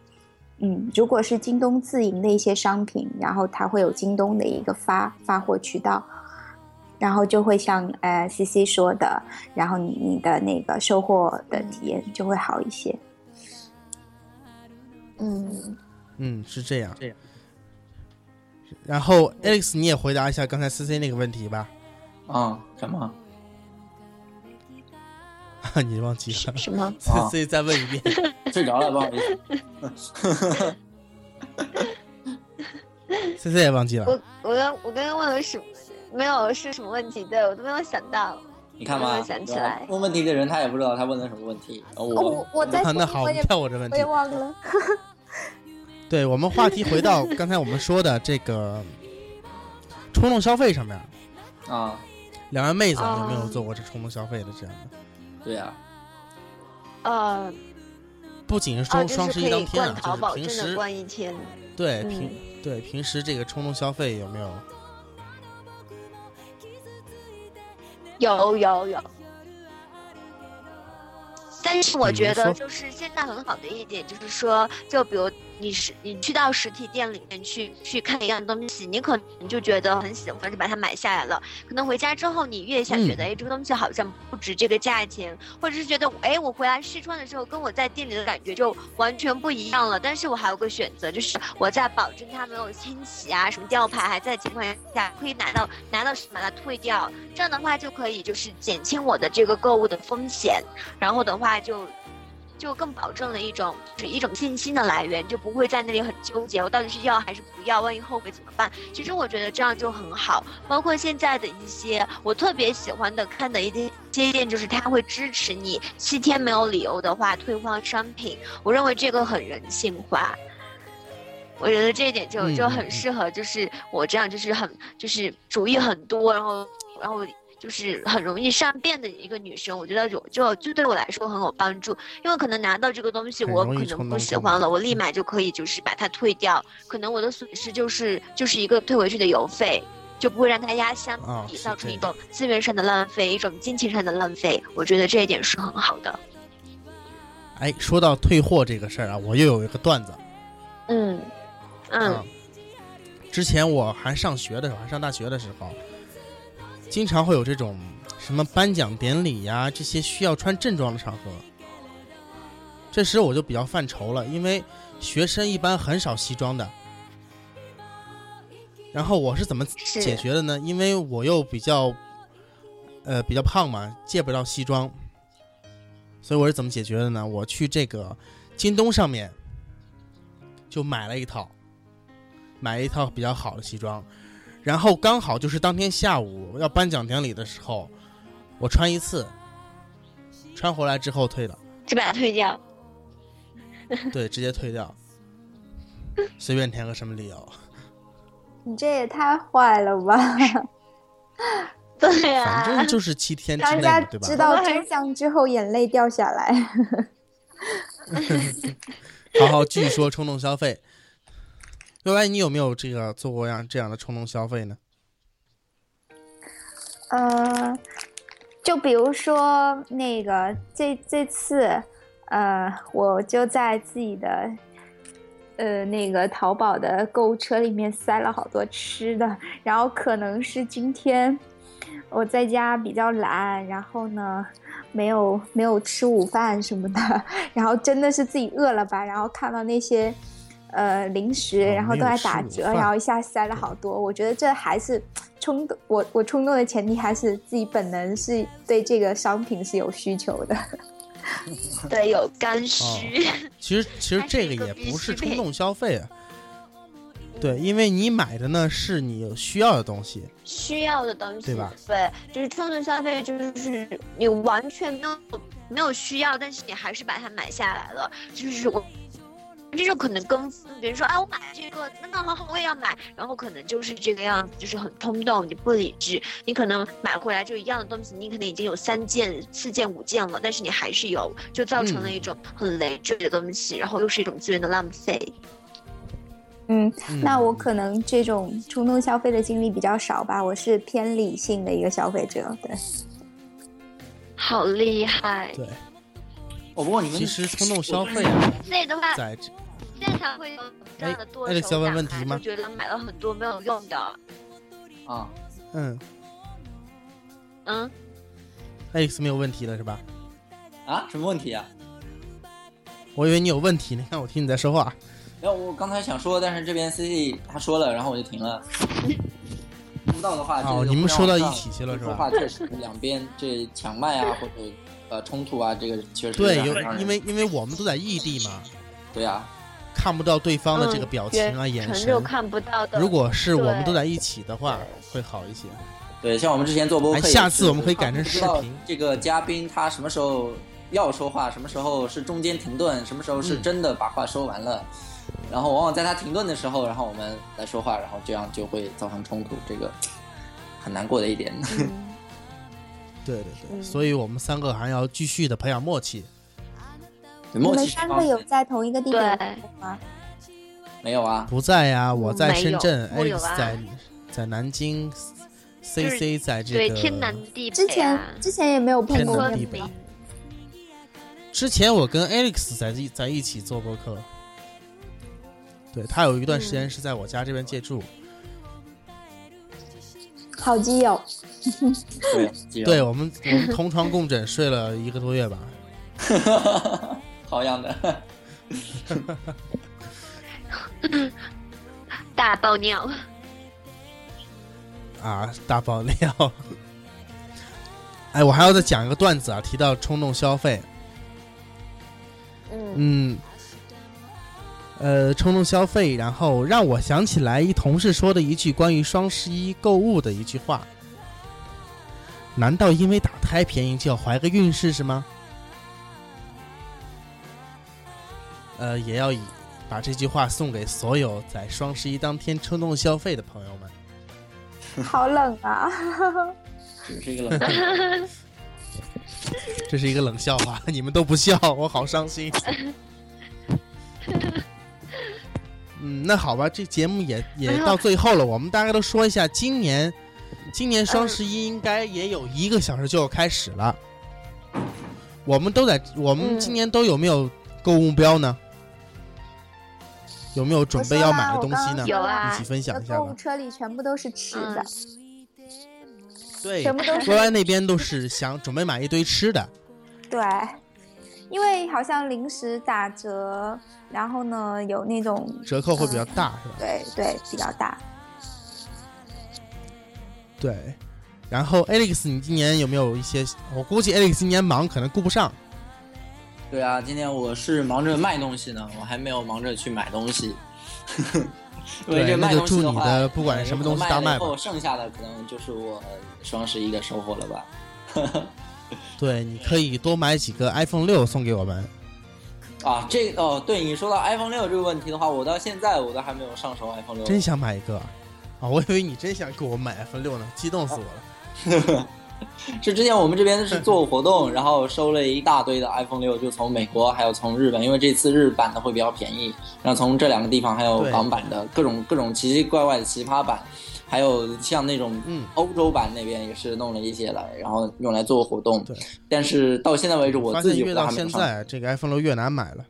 Speaker 4: 嗯，如果是京东自营的一些商品，然后它会有京东的一个发发货渠道，然后就会像呃 C C 说的，然后你你的那个收货的体验就会好一些。
Speaker 3: 嗯，
Speaker 1: 嗯，是这样。这样。然后 Alex，你也回答一下刚才 C C 那个问题吧。
Speaker 2: 啊，什么？
Speaker 1: 你忘记了
Speaker 3: 什么？？
Speaker 1: C C 再问一遍。
Speaker 2: 睡着了，不好意思。
Speaker 1: C C 也忘记了。
Speaker 3: 我我刚我刚刚问了什么？没有是什么问题？对我都没有想到。
Speaker 2: 你看吧，
Speaker 3: 我想起来
Speaker 2: 问问题的人他也不知道他问的什么问题。
Speaker 4: 哦，
Speaker 2: 我
Speaker 4: 我我在
Speaker 1: 那好，我们
Speaker 4: 我
Speaker 1: 这问题
Speaker 4: 我也。忘了。
Speaker 1: 对我们话题回到 刚才我们说的这个冲动消费上面，
Speaker 2: 啊，
Speaker 1: 两位妹子有没有
Speaker 3: 哦
Speaker 1: 做过这冲动消费的这样的？
Speaker 2: 对呀、
Speaker 3: 呃，
Speaker 1: 不仅是
Speaker 3: 哦，
Speaker 1: 双双十一当天就是平时对平对平时这个冲动消费有没有？
Speaker 3: 有有有。但是我觉得，就是现在很好的一点，就是说，就比如你是你去到实体店里面去去看一样东西，你可能就觉得很喜欢，就把它买下来了。可能回家之后，你越想觉得，哎，这个东西好像不值这个价钱，或者是觉得，哎，我回来试穿的时候，跟我在店里的感觉就完全不一样了。但是我还有个选择，就是我在保证它没有清洗啊，什么吊牌还在的情况下，可以拿到拿到时把它退掉。这样的话就可以就是减轻我的这个购物的风险，然后的话就。就更保证了一种是一种信心的来源，就不会在那里很纠结，我到底是要还是不要？万一后悔怎么办？其实我觉得这样就很好。包括现在的一些我特别喜欢的看的一些店，就是他会支持你七天没有理由的话退换商品。我认为这个很人性化，我觉得这一点就就很适合，就是我这样就是很就是主意很多，然后然后。就是很容易善变的一个女生，我觉得就就就对我来说很有帮助，因为可能拿到这个东西，我可能不喜欢了，我立马就可以就是把它退掉，可能我的损失就是就是一个退回去的邮费，就不会让它压箱底，造成一种资源上的浪费，一种金钱上的浪费，我觉得这一点是很好的。
Speaker 1: 哎，说到退货这个事儿啊，我又有一个段子。
Speaker 3: 嗯嗯，
Speaker 1: 之前我还上学的时候，还上大学的时候。经常会有这种什么颁奖典礼呀，这些需要穿正装的场合，这时我就比较犯愁了，因为学生一般很少西装的。然后我是怎么解决的呢？因为我又比较，呃，比较胖嘛，借不到西装，所以我是怎么解决的呢？我去这个京东上面就买了一套，买了一套比较好的西装。然后刚好就是当天下午要颁奖典礼的时候，我穿一次，穿回来之后退的，
Speaker 3: 就把它退掉。
Speaker 1: 对，直接退掉，随便填个什么理由。
Speaker 4: 你这也太坏了吧！
Speaker 3: 对呀，
Speaker 1: 反正就是七天之内，对吧？
Speaker 4: 知道真相之后，眼泪掉下来。
Speaker 1: 好好继续说冲动消费。另外，你有没有这个做过样这样的冲动消费呢？
Speaker 4: 呃，就比如说那个这这次，呃，我就在自己的呃那个淘宝的购物车里面塞了好多吃的，然后可能是今天我在家比较懒，然后呢没有没有吃午饭什么的，然后真的是自己饿了吧，然后看到那些。呃，零食，然后都在打折，然后一下塞了好多。我觉得这还是冲动，我我冲动的前提还是自己本能是对这个商品是有需求的，
Speaker 3: 对，有刚需。
Speaker 1: 其实其实这个也不是冲动消费啊，对，因为你买的呢是你需要的东西，
Speaker 3: 需要的东西，
Speaker 1: 对吧？
Speaker 3: 对，就是冲动消费，就是你完全没有没有需要，但是你还是把它买下来了，就是我。这种可能跟别人说，哎，我买这个，那那好好，我也要买。然后可能就是这个样子，就是很冲动，你不理智。你可能买回来就一样的东西，你可能已经有三件、四件、五件了，但是你还是有，就造成了一种很累赘的东西，然后又是一种资源的浪费。
Speaker 4: 嗯，那我可能这种冲动消费的经历比较少吧，我是偏理性的一个消费者。对，
Speaker 3: 好厉害。
Speaker 1: 对。
Speaker 2: 我不过你们
Speaker 1: 其实冲动消费啊，
Speaker 3: 在的话，
Speaker 1: 在
Speaker 3: 现场会有这样的多手
Speaker 1: 感，
Speaker 3: 就觉得买了很多没有用的。
Speaker 2: 啊，
Speaker 1: 嗯，
Speaker 3: 嗯
Speaker 1: ，Alex 没有问题了是吧？
Speaker 2: 啊，什么问题啊？
Speaker 1: 我以为你有问题呢，看 我听你在说话。
Speaker 2: 然后，我刚才想说，但是这边 C C 他说了，然后我就停了。听不到的话，
Speaker 1: 哦，你们说到一起去了是吧？
Speaker 2: 说话确实两边这抢麦啊，或者。呃，冲突啊，这个确实
Speaker 1: 对，有因为因为我们都在异地嘛，
Speaker 2: 对呀，
Speaker 1: 看不到对方的这个表情啊，眼神
Speaker 3: 看不到的。
Speaker 1: 如果是我们都在一起的话，会好一些。
Speaker 2: 对，像我们之前做播客，
Speaker 1: 下次我们可以改成视频。
Speaker 2: 这个嘉宾他什么时候要说话，什么时候是中间停顿，什么时候是真的把话说完了，然后往往在他停顿的时候，然后我们来说话，然后这样就会造成冲突，这个很难过的一点。
Speaker 1: 对对对，所以我们三个还要继续的培养默契。
Speaker 4: 你们三个有在同一个地方吗？
Speaker 2: 没有啊，
Speaker 1: 不在呀，我在深圳，Alex 在在南京，C C 在这
Speaker 3: 个天南地北。
Speaker 4: 之前之前也没有碰过
Speaker 1: 地北。之前我跟 Alex 在一在一起做播客。对他有一段时间是在我家这边借住，
Speaker 4: 好基友，
Speaker 2: 对，
Speaker 1: 我们我们同床共枕睡了一个多月吧。
Speaker 2: 好样的。
Speaker 3: 大爆尿。
Speaker 1: 啊，大爆料！哎，我还要再讲一个段子啊，提到冲动消费，
Speaker 4: 嗯，
Speaker 1: 嗯，呃，冲动消费，然后让我想起来一同事说的一句关于双十一购物的一句话：难道因为打胎便宜就要怀个孕试试吗？呃，也要以把这句话送给所有在双十一当天冲动消费的朋友们。
Speaker 4: 好冷啊！
Speaker 2: 这是一个冷
Speaker 1: 这是一个冷笑话，你们都不笑，我好伤心。嗯，那好吧，这节目也也到最后了，我们大概都说一下，今年今年双十一应该也有一个小时就要开始了。我们都在，我们
Speaker 4: 嗯
Speaker 1: 今年都有没有购物目标呢？有没有准备要买的东西呢？
Speaker 3: 有啊
Speaker 1: 一起分享一下吧购物。
Speaker 4: 车里全部都是吃的，
Speaker 1: 对
Speaker 4: 全部都是
Speaker 1: ，Y Y 那边都是想准备买一堆吃的。
Speaker 4: 对，因为好像零食打折，然后呢有那种
Speaker 1: 折扣会比较大，是吧？
Speaker 4: 对对比较大。
Speaker 1: 对，然后 Alex，你今年有没有一些？我估计 Alex 今年忙，可能顾不上。
Speaker 2: 对啊，今天我是忙着卖东西呢，我还没有忙着去买东西。因为
Speaker 1: 对
Speaker 2: 这卖
Speaker 1: 那就祝你
Speaker 2: 东西话
Speaker 1: 的不管什么东西大卖吧
Speaker 2: 剩下的可能就是我双十一的收获了吧。
Speaker 1: 对，你可以多买几个 iPhone 六送给我们。
Speaker 2: 啊，这哦，对你说到 iPhone 六这个问题的话，我到现在我都还没有上手 iPhone 六。
Speaker 1: 真想买一个啊！我以为你真想给我买 iPhone 六呢，激动死我了。
Speaker 2: 是之前我们这边是做活动，然后收了一大堆的 iPhone 六，就从美国还有从日本，因为这次日版的会比较便宜，然后从这两个地方还有港版的各种各种奇奇怪怪的奇葩版，还有像那种
Speaker 1: 嗯
Speaker 2: 欧洲版那边也是弄了一些来，然后用来做活动。
Speaker 1: 对，
Speaker 2: 但是到现在为止，我自己
Speaker 1: 现越到现
Speaker 2: 我还没有上。
Speaker 1: 在，这个 iPhone 六越难买了。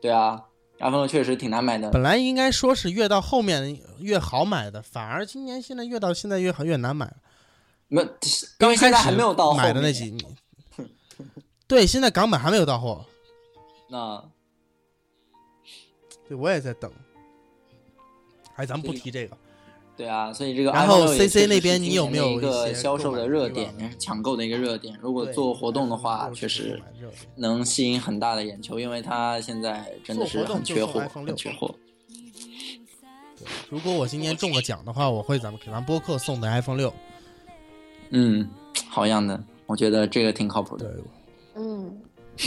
Speaker 2: 对啊，iPhone 确实挺难买的。
Speaker 1: 本来应该说是越到后面越好买的，反而今年现在越到现在越好越难买了。
Speaker 2: 没，因
Speaker 1: 刚开
Speaker 2: 现在还没有到后
Speaker 1: 买的那几，对，现在港版还没有到货，
Speaker 2: 那
Speaker 1: 对我也在等。哎，咱们不提这个。
Speaker 2: 对啊，所以这个
Speaker 1: 然后
Speaker 2: iPhone 6也
Speaker 1: CC 那边你有没有
Speaker 2: 一个销售的热，点也是抢购的一个热点？如果做活动的话，确实
Speaker 1: 6是热点
Speaker 2: 能吸引很大的眼球，因为它现在真的是很缺货，很缺货。
Speaker 1: 如果我今年中个奖的话，我会咱们给咱播客送的 iPhone 六。
Speaker 2: 嗯，好样的，我觉得这个挺靠谱的。，
Speaker 3: 嗯，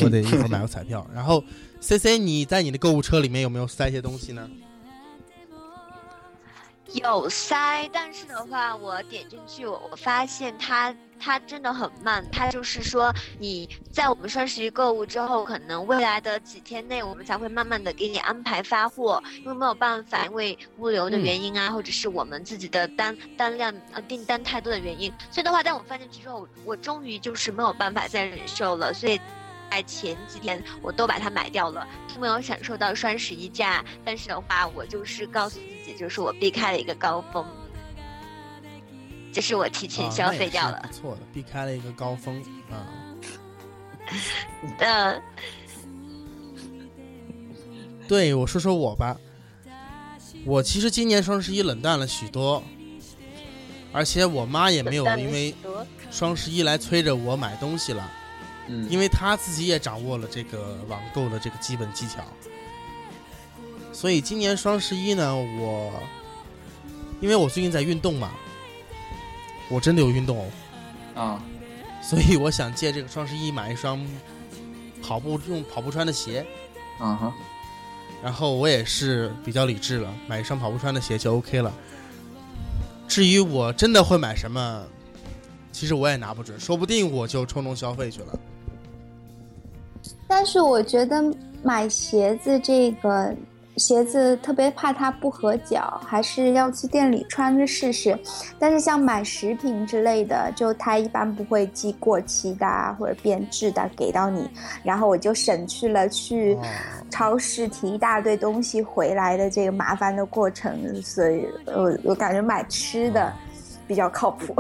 Speaker 1: 我得一会儿买个彩票。然后 C C，你在你的购物车里面有没有塞一些东西呢？
Speaker 3: 有塞，但是的话，我点进去，我我发现它它真的很慢。它就是说，你在我们双十一购物之后，可能未来的几天内，我们才会慢慢的给你安排发货，因为没有办法，因为物流的
Speaker 1: 嗯
Speaker 3: 原因啊，或者是我们自己的单单量呃订单太多的原因，所以的话，在我放进去之后，我终于就是没有办法再忍受了，所以。在前几天我都把它买掉了，都没有享受到双十一价。但是的话，我就是告诉自己，就是我避开了一个高峰，就是我提前消费掉了
Speaker 1: 不。错的，避开了一个高峰啊。
Speaker 3: 嗯，
Speaker 1: 对，我说说我吧。我其实今年双十一冷淡了许多，而且我妈也没有因为双十一来催着我买东西了，
Speaker 2: 嗯，
Speaker 1: 因为他自己也掌握了这个网购的这个基本技巧。所以今年双十一呢，我因为我最近在运动嘛，我真的有运动哦，
Speaker 2: 啊，
Speaker 1: 所以我想借这个双十一买一双跑步用跑步穿的鞋。
Speaker 2: 啊哈，
Speaker 1: 然后我也是比较理智了，买一双跑步穿的鞋就 OK 了。至于我真的会买什么，其实我也拿不准，说不定我就冲动消费去了。
Speaker 4: 但是我觉得买鞋子这个，鞋子特别怕它不合脚，还是要去店里穿着试试。但是像买食品之类的，就它一般不会寄过期的啊或者变质的给到你，然后我就省去了去
Speaker 1: 哦
Speaker 4: 超市提一大堆东西回来的这个麻烦的过程，所以我我感觉买吃的比较靠谱。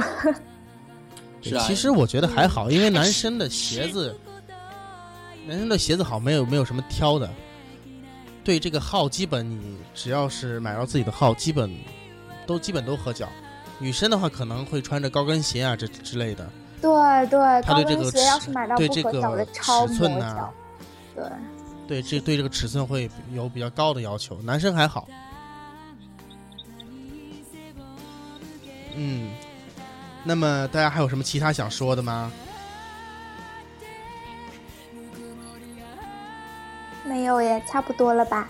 Speaker 2: 是啊
Speaker 1: 其实我觉得还好，因为男生的鞋子，男生的鞋子好没有没有什么挑的。对这个号，基本你只要是买到自己的号，基本都基本都合脚。女生的话可能会穿着高跟鞋啊这之类的，
Speaker 4: 对对，高
Speaker 1: 它对这个尺
Speaker 4: 是买到不
Speaker 1: 对这个尺
Speaker 4: 磨
Speaker 1: 寸呐
Speaker 4: 脚。对，
Speaker 1: 对这对这个尺寸会有比较高的要求。男生还好。嗯，那么大家还有什么其他想说的吗？
Speaker 4: 没有耶，差不多了吧？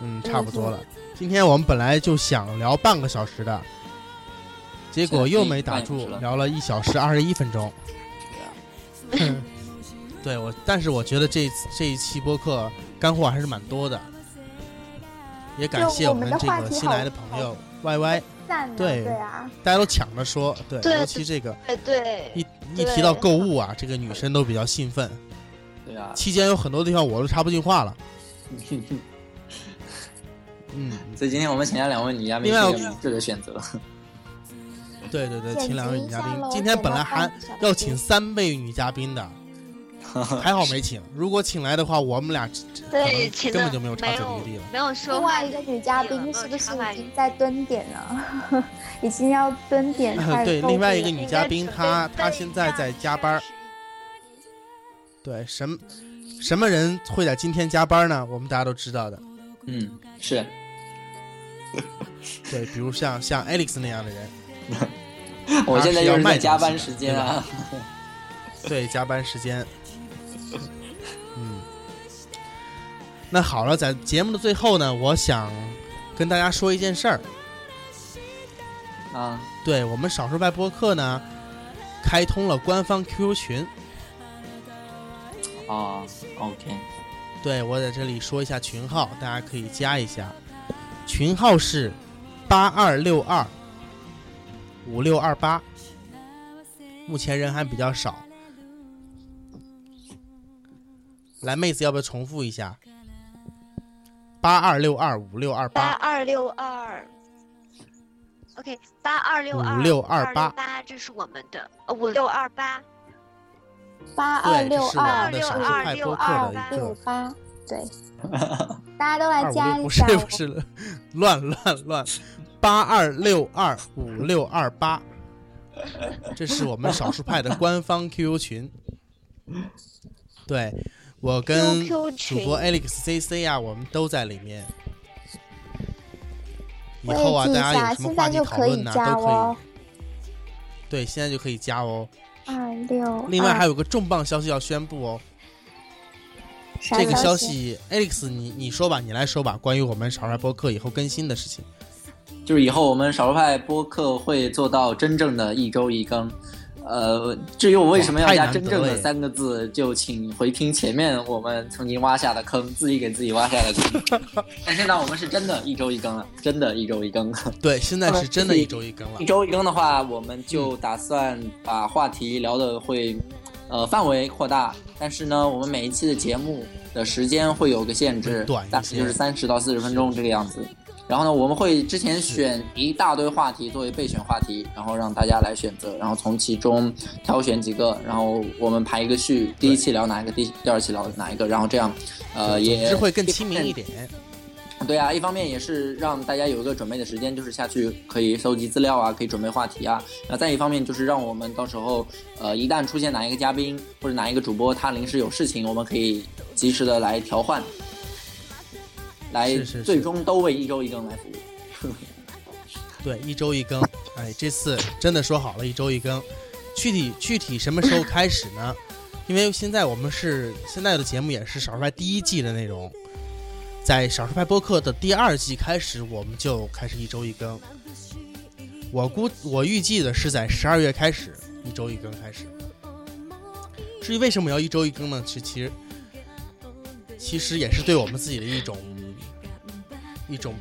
Speaker 1: 嗯，差不多了。今天我们本来就想聊半个小时的，结果又没打住聊了一小时二十一分钟。对我，但是我觉得这这一期播客干货还是蛮多的，也感谢
Speaker 4: 我
Speaker 1: 们这个新来的朋友 Y Y，
Speaker 4: 赞的，
Speaker 1: 对
Speaker 4: 对啊，
Speaker 1: 大家都抢着说，对，
Speaker 3: 对
Speaker 1: 尤其这个
Speaker 3: 对对，
Speaker 1: 一一提到购物啊，这个女生都比较兴奋。
Speaker 2: 对啊，
Speaker 1: 期间有很多地方我都插不进话了，嗯，
Speaker 2: 所以今天我们请来两位女嘉宾
Speaker 1: 另外
Speaker 2: 是一个选择。
Speaker 1: 对对对，请两位女嘉。宾今天本来还要请三位女嘉宾的，还好没请。如果请来的话，我们俩可
Speaker 3: 对，
Speaker 1: 能根本就没有插嘴余地了。
Speaker 3: 没有说
Speaker 4: 另
Speaker 3: 话
Speaker 4: 外一个女嘉宾是不是已经在蹲点了？已经要蹲点了
Speaker 1: 对，另外一个女嘉宾她她现在在加班儿。对，什么什么人会在今天加班呢？我们大家都知道的。
Speaker 2: 嗯，是
Speaker 1: 对，比如像像 Alex 那样的人，
Speaker 2: 我现在就是在加班时间啊。
Speaker 1: 对，加班时间。嗯，那好了，在节目的最后呢，我想跟大家说一件事儿。
Speaker 2: 啊，
Speaker 1: 对我们少数派播客呢，开通了官方 QQ 群。
Speaker 2: 哦，OK，
Speaker 1: 对我在这里说一下群号，大家可以加一下。群号是八二六二五六二八，目前人还比较少。来，妹子要不要重复一下？八二六二五六二八，
Speaker 3: 八二六二，OK，八二六二
Speaker 1: 五六二
Speaker 3: 八八，这是我们的呃五六二八，
Speaker 4: 八二
Speaker 1: 六二
Speaker 4: 六
Speaker 1: 是我们
Speaker 4: 二
Speaker 1: 的少数派播客
Speaker 4: 二
Speaker 1: 的一个
Speaker 4: 六八，对，大家都来加一下不。
Speaker 1: 是不是，乱乱乱，八二六二五六二八，这是我们少数派的官方 QQ 群。对，我跟主播 Alex CC 啊，我们都在里面。以后啊，大家
Speaker 4: 下，
Speaker 1: 有什么
Speaker 4: 现在就
Speaker 1: 话题讨
Speaker 4: 可以加
Speaker 1: 论呐、都可
Speaker 4: 哦
Speaker 1: 以。。对，现在就可以加哦。
Speaker 4: 二六，
Speaker 1: 另外还
Speaker 4: 有
Speaker 1: 有个重磅消息要宣布哦，这个消息，Alex 你你说吧，你来说吧，关于我们少数派播客以后更新的事情。
Speaker 2: 就是以后我们少数派播客会做到真正的一周一更。呃，至于我为什么要加真正的三个字，就请回听前面我们曾经挖下的坑，自己给自己挖下的坑。但现在我们是真的一周一更了，真的一周一更。
Speaker 1: 对，现在是真的一周一更了
Speaker 2: 一。周一更的话，我们就打算把话题聊的会，呃，范围扩大。但是呢，我们每一期的节目的时间会有个限制大概就是三十到四十分钟这个样子。然后呢，我们会之前选一大堆话题作为备选话题，然后让大家来选择，然后从其中挑选几个，然后我们排一个序，第一期聊哪一个，第第二期聊哪一个，然后这样，呃，也
Speaker 1: 会更亲民一点。
Speaker 2: 对啊，一方面也是让大家有一个准备的时间，就是下去可以搜集资料啊，可以准备话题啊。那再一方面就是让我们到时候，呃，一旦出现哪一个嘉宾或者哪一个主播他临时有事情，我们可以及时的来调换，来最终都为一周一更来服务。
Speaker 1: 对，一周一更。哎，这次真的说好了，一周一更。具体具体什么时候开始呢？因为现在我们是现在的节目也是少数派第一季的内容，在少数派播客的第二季开始，我们就开始一周一更。我估我预计的是在十二月开始一周一更开始。至于为什么要一周一更呢？其其实其实也是对我们自己的一种一种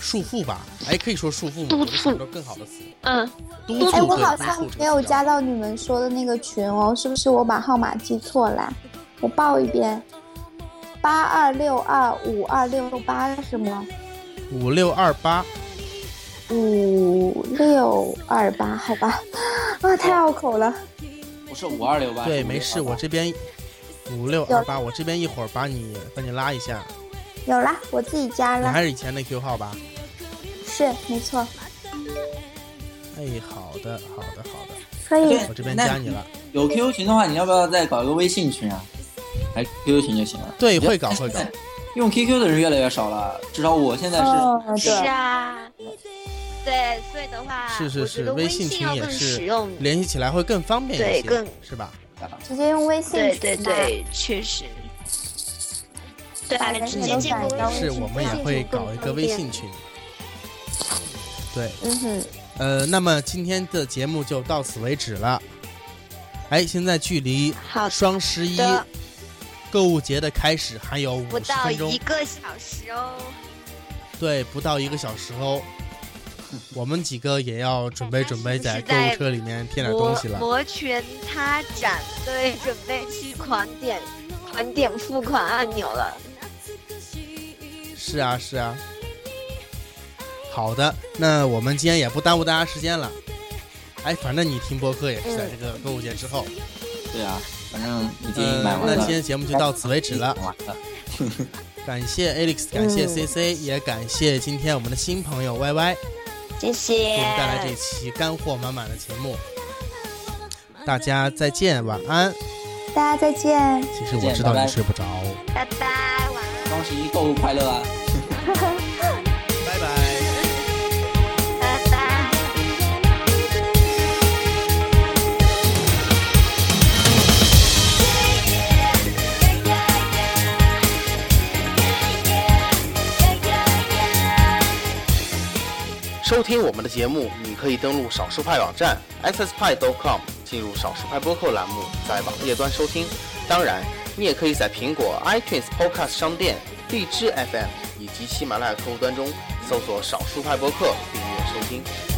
Speaker 1: 束缚吧。哎，可以说束缚吗？我想到更好的词。
Speaker 3: 嗯，
Speaker 1: 督促。
Speaker 4: 哎，我好，像没有加到你们说的那个群哦，是不是我把号码记错了？我报一遍，八二六二五二六八是吗？
Speaker 1: 五六二八。
Speaker 4: 五六二八，好吧，啊，太拗口了。
Speaker 2: 不是五二六八。
Speaker 1: 对，没事，我这边五六二八，我这边一会儿把你把你拉一下。
Speaker 4: 有啦，我自己加了
Speaker 1: 你
Speaker 4: 了。
Speaker 1: 还是以前的 Q 号吧？
Speaker 4: 是，没错，
Speaker 1: 哎，好的，好的，好的，
Speaker 4: 可以。
Speaker 1: 我这边加你了。
Speaker 2: 有 QQ 群的话，你要不要再搞一个微信群啊？还 QQ 群就行了。
Speaker 1: 对，会搞会搞。
Speaker 2: 用 QQ 的人越来越少了，至少我现在是。
Speaker 4: 哦
Speaker 3: 是，啊，对，所以的话，
Speaker 1: 是是是，
Speaker 3: 微
Speaker 1: 信群也是
Speaker 3: 实用。
Speaker 1: 联系起来会更方便一些，
Speaker 3: 对更
Speaker 1: 是吧？
Speaker 4: 直接用微信
Speaker 3: 对对对，确实。对啊，直接进入微信
Speaker 1: 是我们也会搞一个微信群。对，
Speaker 4: 嗯哼，
Speaker 1: 呃，那么今天的节目就到此为止了。哎，现在距离
Speaker 3: 好
Speaker 1: 双十一购物节的开始还有五十
Speaker 3: 不到
Speaker 1: 分钟
Speaker 3: 一，个小时哦。
Speaker 1: 对，不到一个小时哦。我们几个也要准备准备在购物车里面添点东西了。
Speaker 3: 摩摩拳擦掌，对，准备去狂点狂点付款按钮了。
Speaker 1: 是啊，是啊。好的，那我们今天也不耽误大家时间了。哎，反正你听播客也是在这个购物节之后。
Speaker 2: 对啊，反正已经
Speaker 1: 呃
Speaker 2: 买，完了。
Speaker 1: 那今天节目就到此为止了。
Speaker 2: 完 了。
Speaker 1: 感谢 Alex，感谢
Speaker 4: 嗯
Speaker 1: CC，、也感谢今天我们的新朋友 YY，
Speaker 3: 谢谢。
Speaker 1: 给我们带来这期干货满满的节目。大家再见，晚安。
Speaker 4: 大家再见。
Speaker 1: 其实我知道你睡不着。
Speaker 3: 拜拜，晚安，
Speaker 2: 双十一购物快乐啊！
Speaker 1: 拜拜。
Speaker 3: 拜拜。
Speaker 5: 收听我们的节目，你可以登录少数派网站 accesspie.com，进入少数派播客栏目，在网页端收听。当然，你也可以在苹果 iTunes Podcast 商店、荔枝 FM 以及喜马拉雅客户端中搜索“少数派博客”，订阅收听。